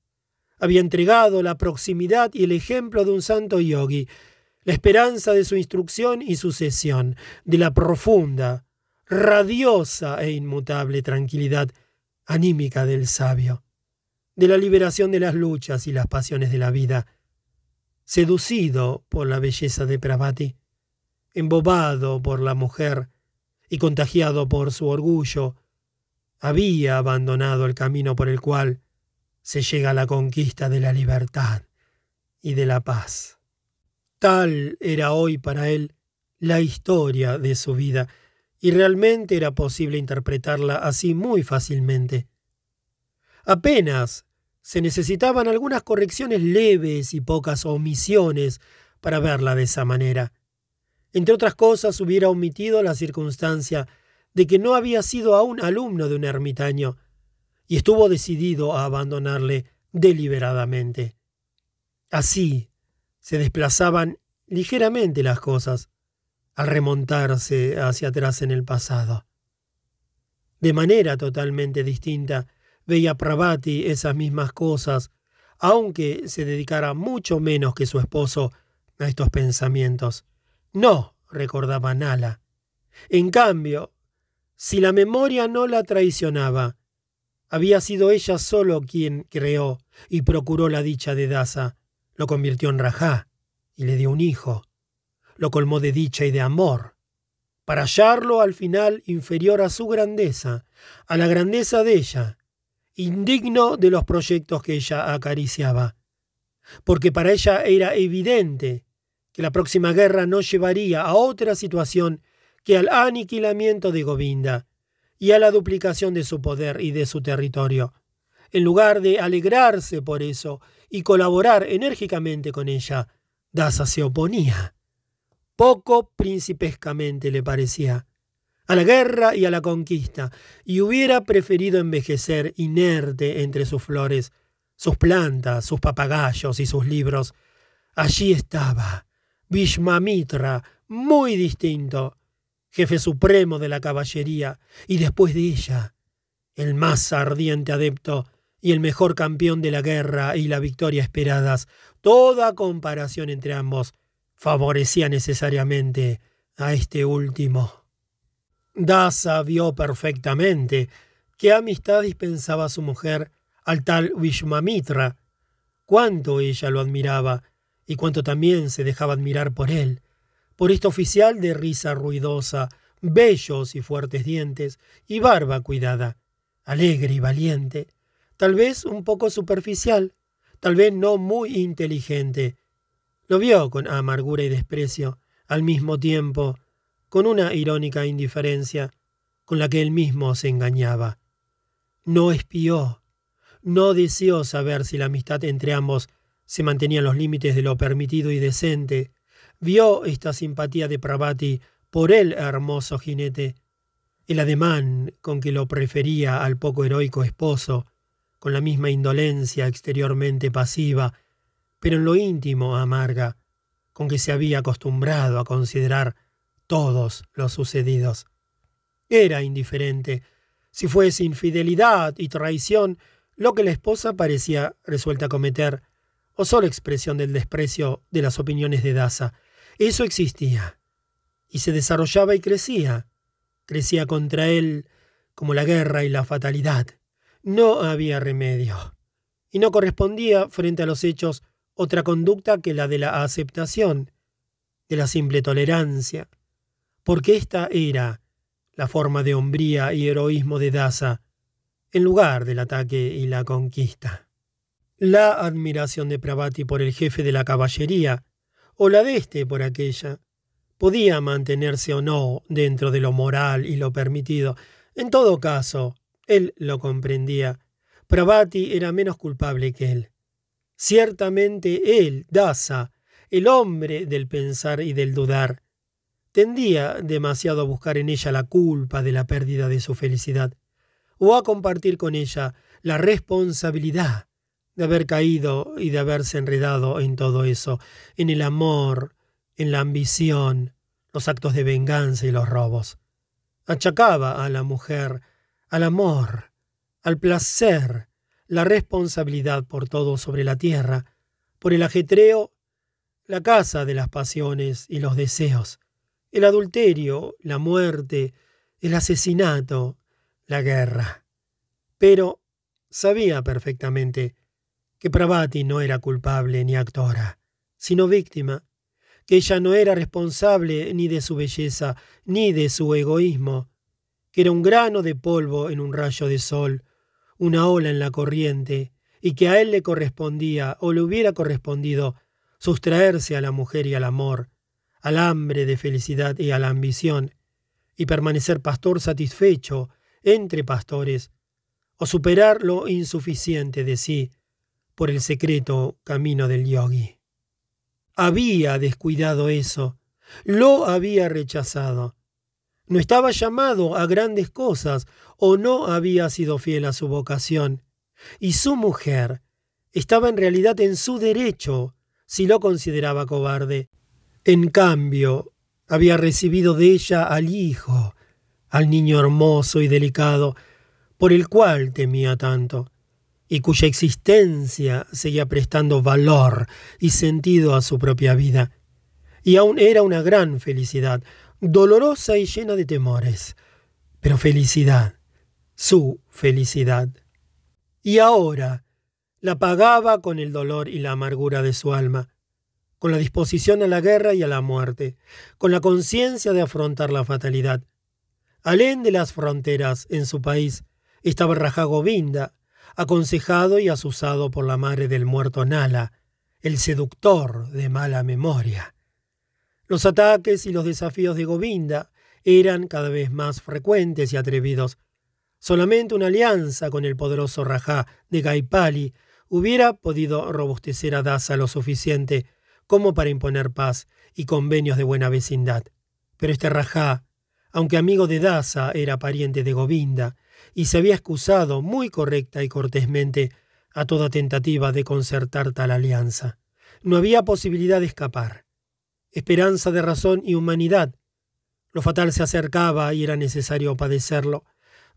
Había entregado la proximidad y el ejemplo de un santo yogi, la esperanza de su instrucción y sucesión, de la profunda, radiosa e inmutable tranquilidad anímica del sabio, de la liberación de las luchas y las pasiones de la vida, seducido por la belleza de Pravati, embobado por la mujer y contagiado por su orgullo, había abandonado el camino por el cual se llega a la conquista de la libertad y de la paz. Tal era hoy para él la historia de su vida, y realmente era posible interpretarla así muy fácilmente. Apenas se necesitaban algunas correcciones leves y pocas omisiones para verla de esa manera. Entre otras cosas, hubiera omitido la circunstancia de que no había sido aún alumno de un ermitaño, y estuvo decidido a abandonarle deliberadamente. Así se desplazaban ligeramente las cosas al remontarse hacia atrás en el pasado. De manera totalmente distinta veía Pravati esas mismas cosas, aunque se dedicara mucho menos que su esposo a estos pensamientos. No, recordaba Nala. En cambio, si la memoria no la traicionaba, había sido ella solo quien creó y procuró la dicha de Dasa, lo convirtió en Rajá y le dio un hijo, lo colmó de dicha y de amor, para hallarlo al final inferior a su grandeza, a la grandeza de ella, indigno de los proyectos que ella acariciaba, porque para ella era evidente que la próxima guerra no llevaría a otra situación que al aniquilamiento de Govinda y a la duplicación de su poder y de su territorio. En lugar de alegrarse por eso y colaborar enérgicamente con ella, Dasa se oponía. Poco principescamente le parecía a la guerra y a la conquista, y hubiera preferido envejecer inerte entre sus flores, sus plantas, sus papagayos y sus libros. Allí estaba, Vishmamitra, muy distinto, jefe supremo de la caballería, y después de ella, el más ardiente adepto y el mejor campeón de la guerra y la victoria esperadas, toda comparación entre ambos favorecía necesariamente a este último. Dasa vio perfectamente qué amistad dispensaba su mujer al tal Vishmamitra, cuánto ella lo admiraba y cuánto también se dejaba admirar por él, por este oficial de risa ruidosa, bellos y fuertes dientes y barba cuidada, alegre y valiente, tal vez un poco superficial, tal vez no muy inteligente. Lo vio con amargura y desprecio, al mismo tiempo, con una irónica indiferencia con la que él mismo se engañaba. No espió, no deseó saber si la amistad entre ambos se mantenía en los límites de lo permitido y decente. Vio esta simpatía de Pravati por el hermoso jinete, el ademán con que lo prefería al poco heroico esposo, con la misma indolencia exteriormente pasiva, pero en lo íntimo amarga, con que se había acostumbrado a considerar todos los sucedidos. Era indiferente si fuese infidelidad y traición lo que la esposa parecía resuelta a cometer, o solo expresión del desprecio de las opiniones de Daza. Eso existía, y se desarrollaba y crecía. Crecía contra él como la guerra y la fatalidad. No había remedio, y no correspondía frente a los hechos otra conducta que la de la aceptación, de la simple tolerancia, porque esta era la forma de hombría y heroísmo de Daza, en lugar del ataque y la conquista. La admiración de Pravati por el jefe de la caballería, o la de éste por aquella, podía mantenerse o no dentro de lo moral y lo permitido. En todo caso, él lo comprendía. Pravati era menos culpable que él. Ciertamente él, Daza, el hombre del pensar y del dudar, tendía demasiado a buscar en ella la culpa de la pérdida de su felicidad, o a compartir con ella la responsabilidad de haber caído y de haberse enredado en todo eso, en el amor, en la ambición, los actos de venganza y los robos. Achacaba a la mujer, al amor, al placer, la responsabilidad por todo sobre la tierra, por el ajetreo, la casa de las pasiones y los deseos, el adulterio, la muerte, el asesinato, la guerra. Pero sabía perfectamente que Pravati no era culpable ni actora, sino víctima, que ella no era responsable ni de su belleza ni de su egoísmo, que era un grano de polvo en un rayo de sol, una ola en la corriente, y que a él le correspondía o le hubiera correspondido sustraerse a la mujer y al amor, al hambre de felicidad y a la ambición, y permanecer pastor satisfecho entre pastores, o superar lo insuficiente de sí por el secreto camino del yogi. Había descuidado eso, lo había rechazado. No estaba llamado a grandes cosas o no había sido fiel a su vocación. Y su mujer estaba en realidad en su derecho si lo consideraba cobarde. En cambio, había recibido de ella al hijo, al niño hermoso y delicado, por el cual temía tanto, y cuya existencia seguía prestando valor y sentido a su propia vida. Y aún era una gran felicidad, dolorosa y llena de temores, pero felicidad, su felicidad. Y ahora la pagaba con el dolor y la amargura de su alma, con la disposición a la guerra y a la muerte, con la conciencia de afrontar la fatalidad. Alén de las fronteras, en su país, estaba Raja Govinda, aconsejado y asusado por la madre del muerto Nala, el seductor de mala memoria. Los ataques y los desafíos de Govinda eran cada vez más frecuentes y atrevidos. Solamente una alianza con el poderoso Rajá de Gaipali hubiera podido robustecer a Dasa lo suficiente como para imponer paz y convenios de buena vecindad. Pero este Rajá, aunque amigo de Dasa, era pariente de Govinda, y se había excusado muy correcta y cortésmente a toda tentativa de concertar tal alianza. No había posibilidad de escapar. Esperanza de razón y humanidad. Lo fatal se acercaba y era necesario padecerlo.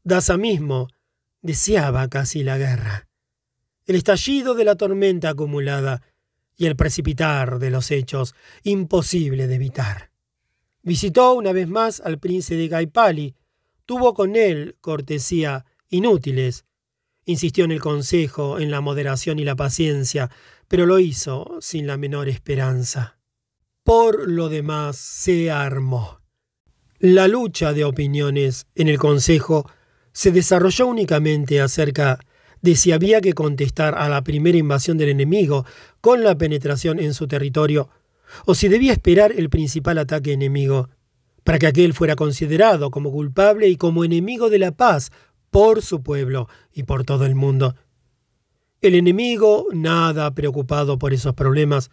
Dasa mismo deseaba casi la guerra el estallido de la tormenta acumulada y el precipitar de los hechos imposible de evitar. Visitó una vez más al príncipe de Gaipali, tuvo con él cortesía inútiles, insistió en el consejo, en la moderación y la paciencia, pero lo hizo sin la menor esperanza. Por lo demás se armó. La lucha de opiniones en el consejo se desarrolló únicamente acerca de si había que contestar a la primera invasión del enemigo con la penetración en su territorio, o si debía esperar el principal ataque enemigo, para que aquel fuera considerado como culpable y como enemigo de la paz por su pueblo y por todo el mundo. El enemigo, nada preocupado por esos problemas,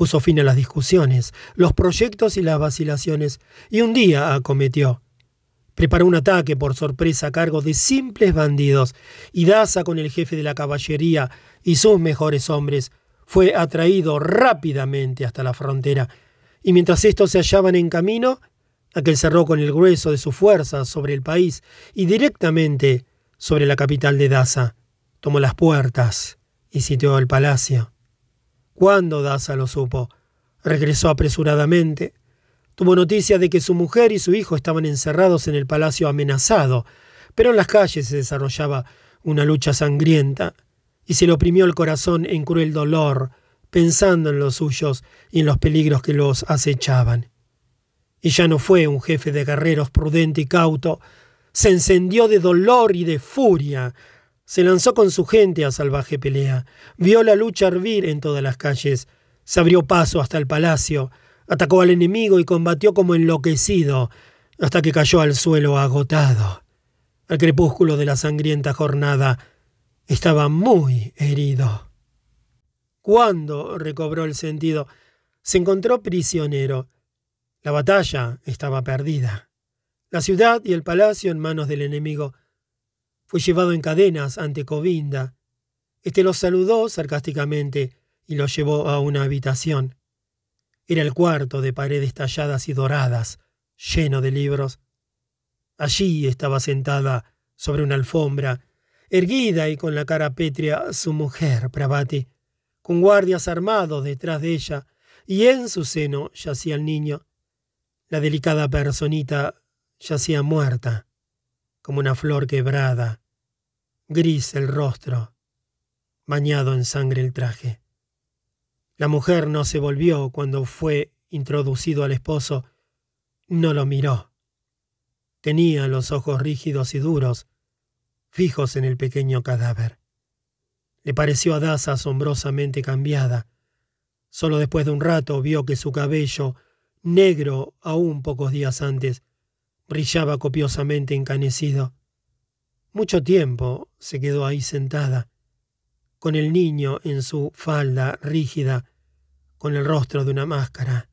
puso fin a las discusiones, los proyectos y las vacilaciones, y un día acometió preparó un ataque por sorpresa a cargo de simples bandidos, y Daza con el jefe de la caballería y sus mejores hombres fue atraído rápidamente hasta la frontera, y mientras estos se hallaban en camino, aquel cerró con el grueso de su fuerza sobre el país y directamente sobre la capital de Daza. Tomó las puertas y sitió el palacio. Cuando Daza lo supo, regresó apresuradamente, Tuvo noticia de que su mujer y su hijo estaban encerrados en el palacio amenazado, pero en las calles se desarrollaba una lucha sangrienta, y se le oprimió el corazón en cruel dolor, pensando en los suyos y en los peligros que los acechaban. Y ya no fue un jefe de guerreros prudente y cauto, se encendió de dolor y de furia, se lanzó con su gente a salvaje pelea, vio la lucha hervir en todas las calles, se abrió paso hasta el palacio, Atacó al enemigo y combatió como enloquecido, hasta que cayó al suelo agotado. Al crepúsculo de la sangrienta jornada estaba muy herido. Cuando recobró el sentido, se encontró prisionero. La batalla estaba perdida. La ciudad y el palacio en manos del enemigo. Fue llevado en cadenas ante Covinda. Este lo saludó sarcásticamente y lo llevó a una habitación. Era el cuarto de paredes talladas y doradas, lleno de libros. Allí estaba sentada sobre una alfombra, erguida y con la cara pétrea, su mujer, Pravati, con guardias armados detrás de ella, y en su seno yacía el niño. La delicada personita yacía muerta, como una flor quebrada, gris el rostro, bañado en sangre el traje. La mujer no se volvió cuando fue introducido al esposo, no lo miró. Tenía los ojos rígidos y duros, fijos en el pequeño cadáver. Le pareció a Daza asombrosamente cambiada. Solo después de un rato vio que su cabello, negro aún pocos días antes, brillaba copiosamente encanecido. Mucho tiempo se quedó ahí sentada, con el niño en su falda rígida, con el rostro de una máscara.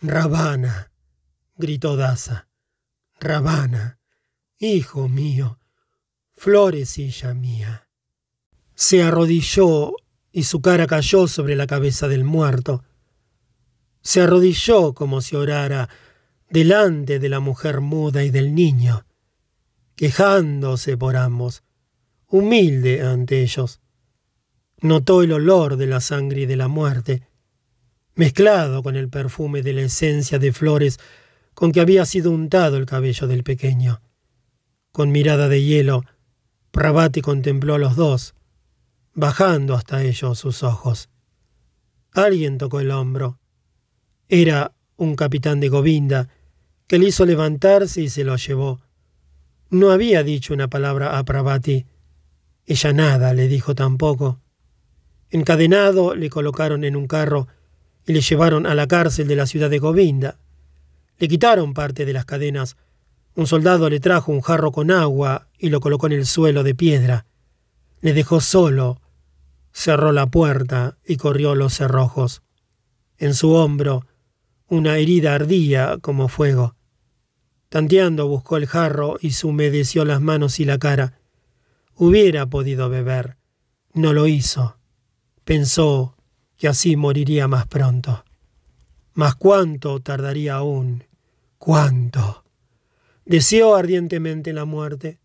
Rabana, gritó Daza. Rabana, hijo mío, florecilla mía. Se arrodilló y su cara cayó sobre la cabeza del muerto. Se arrodilló como si orara delante de la mujer muda y del niño, quejándose por ambos, humilde ante ellos. Notó el olor de la sangre y de la muerte, mezclado con el perfume de la esencia de flores con que había sido untado el cabello del pequeño. Con mirada de hielo, Pravati contempló a los dos, bajando hasta ellos sus ojos. Alguien tocó el hombro. Era un capitán de Govinda, que le hizo levantarse y se lo llevó. No había dicho una palabra a Pravati. Ella nada le dijo tampoco. Encadenado le colocaron en un carro y le llevaron a la cárcel de la ciudad de Govinda. Le quitaron parte de las cadenas. Un soldado le trajo un jarro con agua y lo colocó en el suelo de piedra. Le dejó solo cerró la puerta y corrió los cerrojos. En su hombro una herida ardía como fuego. Tanteando buscó el jarro y se humedeció las manos y la cara. Hubiera podido beber. No lo hizo. Pensó que así moriría más pronto. Mas cuánto tardaría aún. Cuánto. Deseó ardientemente la muerte,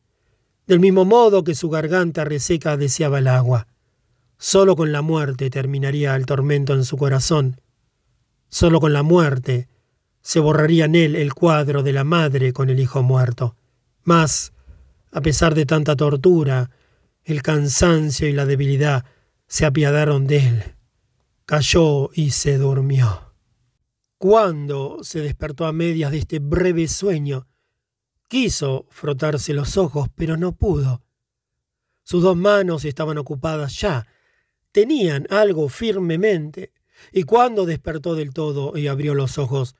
del mismo modo que su garganta reseca deseaba el agua. Solo con la muerte terminaría el tormento en su corazón. Solo con la muerte se borraría en él el cuadro de la madre con el hijo muerto. Mas, a pesar de tanta tortura, el cansancio y la debilidad se apiadaron de él. Cayó y se durmió. Cuando se despertó a medias de este breve sueño, quiso frotarse los ojos, pero no pudo. Sus dos manos estaban ocupadas ya tenían algo firmemente, y cuando despertó del todo y abrió los ojos,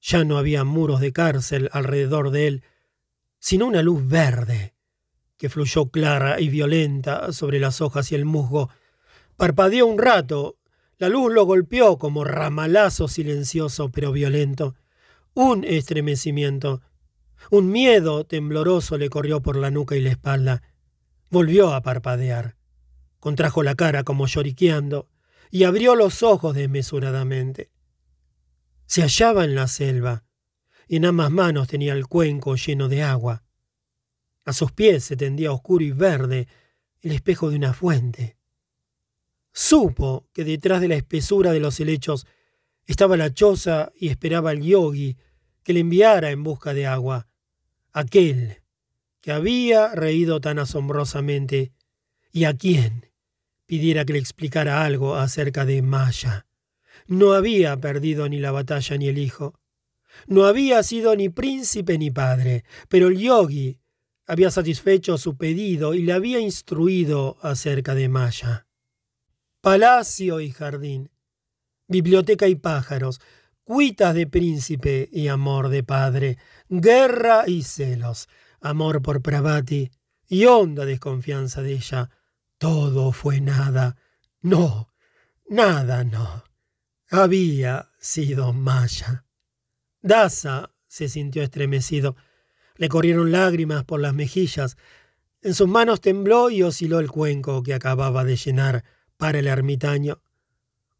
ya no había muros de cárcel alrededor de él, sino una luz verde, que fluyó clara y violenta sobre las hojas y el musgo. Parpadeó un rato, la luz lo golpeó como ramalazo silencioso pero violento. Un estremecimiento, un miedo tembloroso le corrió por la nuca y la espalda. Volvió a parpadear contrajo la cara como lloriqueando y abrió los ojos desmesuradamente. Se hallaba en la selva y en ambas manos tenía el cuenco lleno de agua. A sus pies se tendía oscuro y verde el espejo de una fuente. Supo que detrás de la espesura de los helechos estaba la choza y esperaba al yogi que le enviara en busca de agua, aquel que había reído tan asombrosamente y a quien pidiera que le explicara algo acerca de Maya. No había perdido ni la batalla ni el hijo. No había sido ni príncipe ni padre, pero el yogi había satisfecho su pedido y le había instruido acerca de Maya. Palacio y jardín, biblioteca y pájaros, cuitas de príncipe y amor de padre, guerra y celos, amor por Pravati y honda desconfianza de ella, todo fue nada. No, nada no. Había sido Maya. Daza se sintió estremecido. Le corrieron lágrimas por las mejillas. En sus manos tembló y osciló el cuenco que acababa de llenar para el ermitaño.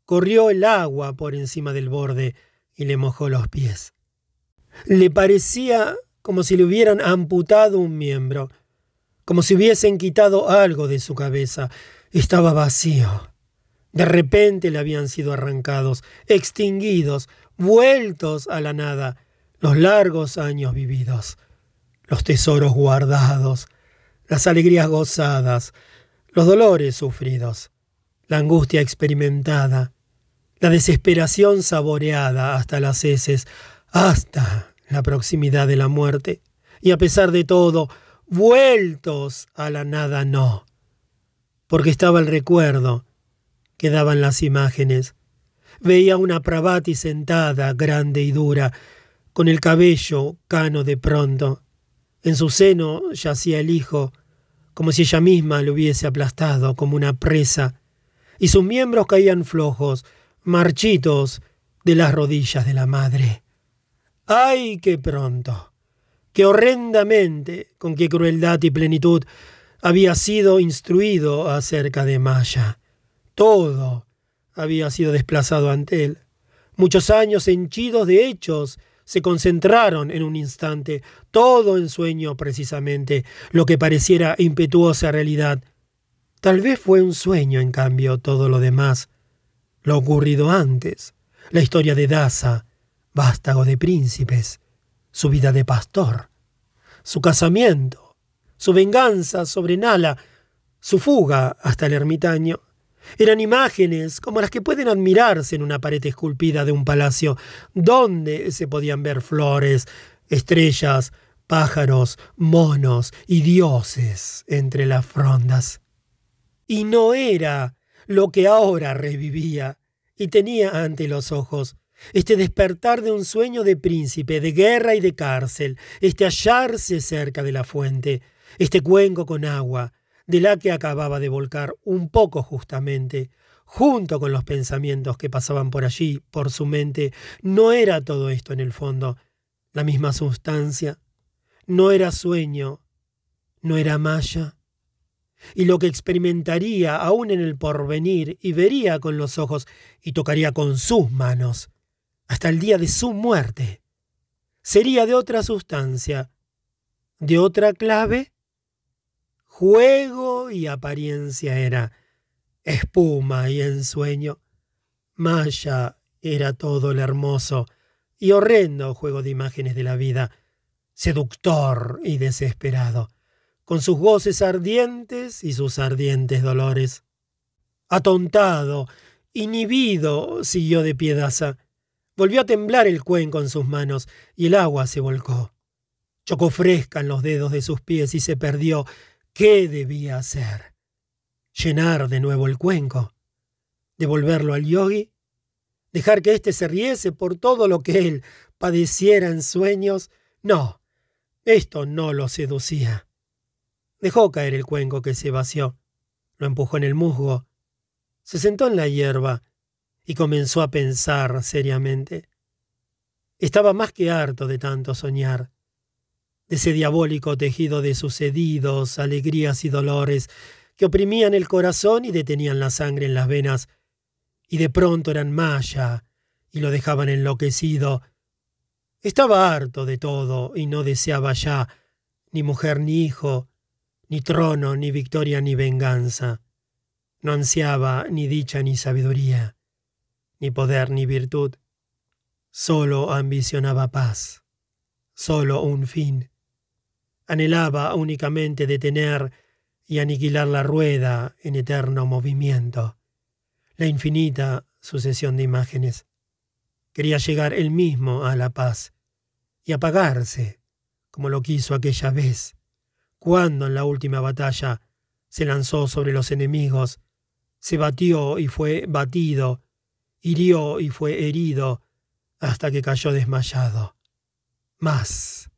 Corrió el agua por encima del borde y le mojó los pies. Le parecía como si le hubieran amputado un miembro como si hubiesen quitado algo de su cabeza. Estaba vacío. De repente le habían sido arrancados, extinguidos, vueltos a la nada, los largos años vividos, los tesoros guardados, las alegrías gozadas, los dolores sufridos, la angustia experimentada, la desesperación saboreada hasta las heces, hasta la proximidad de la muerte. Y a pesar de todo, vueltos a la nada no, porque estaba el recuerdo, quedaban las imágenes. Veía una Pravati sentada, grande y dura, con el cabello cano de pronto. En su seno yacía el hijo, como si ella misma lo hubiese aplastado como una presa, y sus miembros caían flojos, marchitos, de las rodillas de la madre. ¡Ay, qué pronto! ¡Qué horrendamente, con qué crueldad y plenitud había sido instruido acerca de Maya! Todo había sido desplazado ante él. Muchos años henchidos de hechos se concentraron en un instante, todo en sueño precisamente, lo que pareciera impetuosa realidad. Tal vez fue un sueño, en cambio, todo lo demás, lo ocurrido antes, la historia de Daza, vástago de príncipes, su vida de pastor, su casamiento, su venganza sobre Nala, su fuga hasta el ermitaño. Eran imágenes como las que pueden admirarse en una pared esculpida de un palacio, donde se podían ver flores, estrellas, pájaros, monos y dioses entre las frondas. Y no era lo que ahora revivía y tenía ante los ojos este despertar de un sueño de príncipe, de guerra y de cárcel, este hallarse cerca de la fuente, este cuenco con agua, de la que acababa de volcar un poco justamente, junto con los pensamientos que pasaban por allí, por su mente, no era todo esto en el fondo la misma sustancia, no era sueño, no era malla. Y lo que experimentaría aún en el porvenir y vería con los ojos y tocaría con sus manos hasta el día de su muerte, sería de otra sustancia, de otra clave Juego y apariencia era espuma y ensueño. Maya era todo el hermoso y horrendo juego de imágenes de la vida, seductor y desesperado, con sus goces ardientes y sus ardientes dolores. Atontado, inhibido, siguió de piedaza. Volvió a temblar el cuenco en sus manos y el agua se volcó. Chocó fresca en los dedos de sus pies y se perdió ¿Qué debía hacer? ¿Llenar de nuevo el cuenco? ¿Devolverlo al yogi? ¿Dejar que éste se riese por todo lo que él padeciera en sueños? No, esto no lo seducía. Dejó caer el cuenco que se vació, lo empujó en el musgo, se sentó en la hierba y comenzó a pensar seriamente. Estaba más que harto de tanto soñar ese diabólico tejido de sucedidos, alegrías y dolores que oprimían el corazón y detenían la sangre en las venas, y de pronto eran malla y lo dejaban enloquecido. Estaba harto de todo y no deseaba ya ni mujer ni hijo, ni trono, ni victoria, ni venganza. No ansiaba ni dicha ni sabiduría, ni poder ni virtud. Solo ambicionaba paz, solo un fin anhelaba únicamente detener y aniquilar la rueda en eterno movimiento, la infinita sucesión de imágenes. Quería llegar él mismo a la paz y apagarse, como lo quiso aquella vez, cuando en la última batalla se lanzó sobre los enemigos, se batió y fue batido, hirió y fue herido, hasta que cayó desmayado. Más.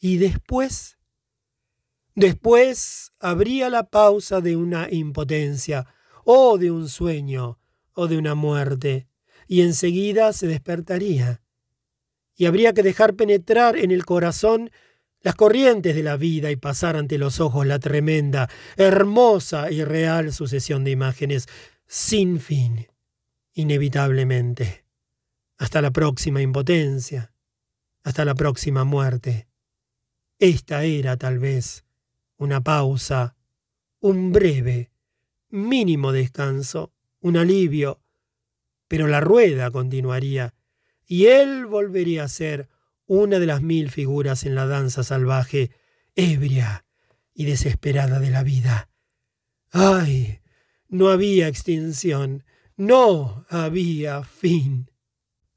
Y después Después habría la pausa de una impotencia, o de un sueño, o de una muerte, y enseguida se despertaría. Y habría que dejar penetrar en el corazón las corrientes de la vida y pasar ante los ojos la tremenda, hermosa y real sucesión de imágenes, sin fin, inevitablemente, hasta la próxima impotencia, hasta la próxima muerte. Esta era, tal vez, una pausa, un breve, mínimo descanso, un alivio, pero la rueda continuaría y él volvería a ser una de las mil figuras en la danza salvaje, ebria y desesperada de la vida. ¡Ay! No había extinción, no había fin.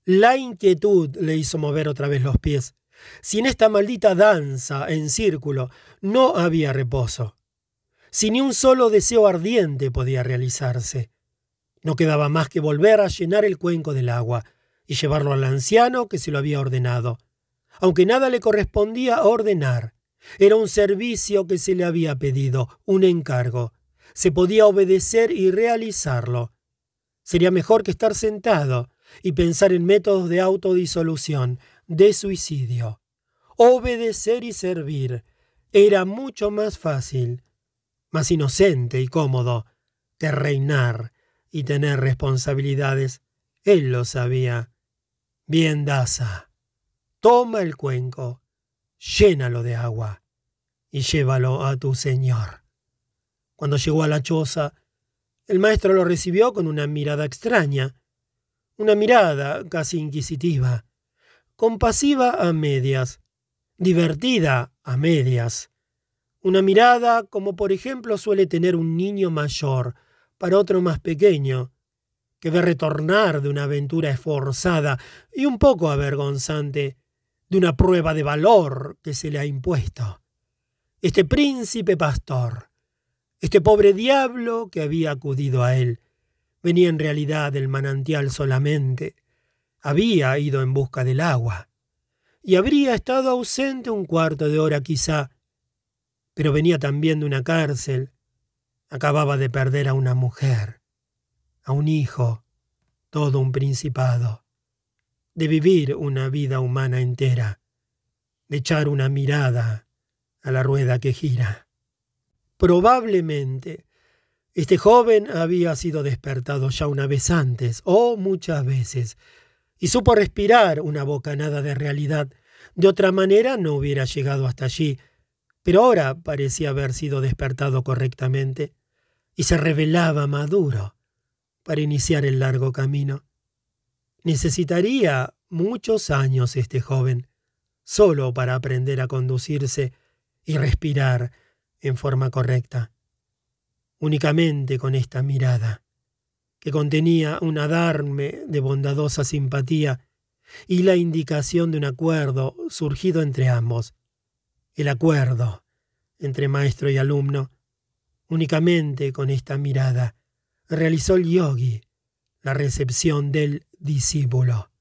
La inquietud le hizo mover otra vez los pies. Si en esta maldita danza en círculo no había reposo, si ni un solo deseo ardiente podía realizarse, no quedaba más que volver a llenar el cuenco del agua y llevarlo al anciano que se lo había ordenado, aunque nada le correspondía ordenar, Era un servicio que se le había pedido, un encargo. Se podía obedecer y realizarlo. Sería mejor que estar sentado y pensar en métodos de autodisolución, de suicidio. Obedecer y servir era mucho más fácil, más inocente y cómodo que reinar y tener responsabilidades. Él lo sabía. Bien, Daza. Toma el cuenco, llénalo de agua y llévalo a tu señor. Cuando llegó a la choza, el maestro lo recibió con una mirada extraña, una mirada casi inquisitiva, compasiva a medias, divertida a medias, una mirada como por ejemplo suele tener un niño mayor para otro más pequeño, que ve retornar de una aventura esforzada y un poco avergonzante, de una prueba de valor que se le ha impuesto. Este príncipe pastor, este pobre diablo que había acudido a él, venía en realidad del manantial solamente, había ido en busca del agua, y habría estado ausente un cuarto de hora quizá, pero venía también de una cárcel, acababa de perder a una mujer, a un hijo, todo un principado, de vivir una vida humana entera, de echar una mirada a la rueda que gira. Probablemente este joven había sido despertado ya una vez antes, o muchas veces, y supo respirar una bocanada de realidad. De otra manera no hubiera llegado hasta allí, pero ahora parecía haber sido despertado correctamente, y se revelaba maduro, para iniciar el largo camino. Necesitaría muchos años este joven, solo para aprender a conducirse y respirar en forma correcta. Únicamente con esta mirada, que contenía un adarme de bondadosa simpatía y la indicación de un acuerdo surgido entre ambos. El acuerdo entre maestro y alumno. Únicamente con esta mirada realizó el yogi la recepción del discípulo,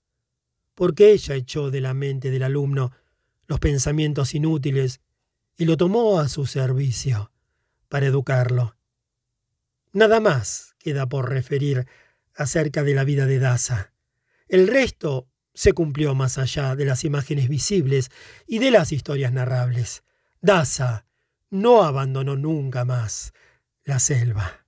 porque ella echó de la mente del alumno los pensamientos inútiles y lo tomó a su servicio para educarlo. Nada más queda por referir acerca de la vida de Daza. El resto se cumplió más allá de las imágenes visibles y de las historias narrables. Daza no abandonó nunca más la selva.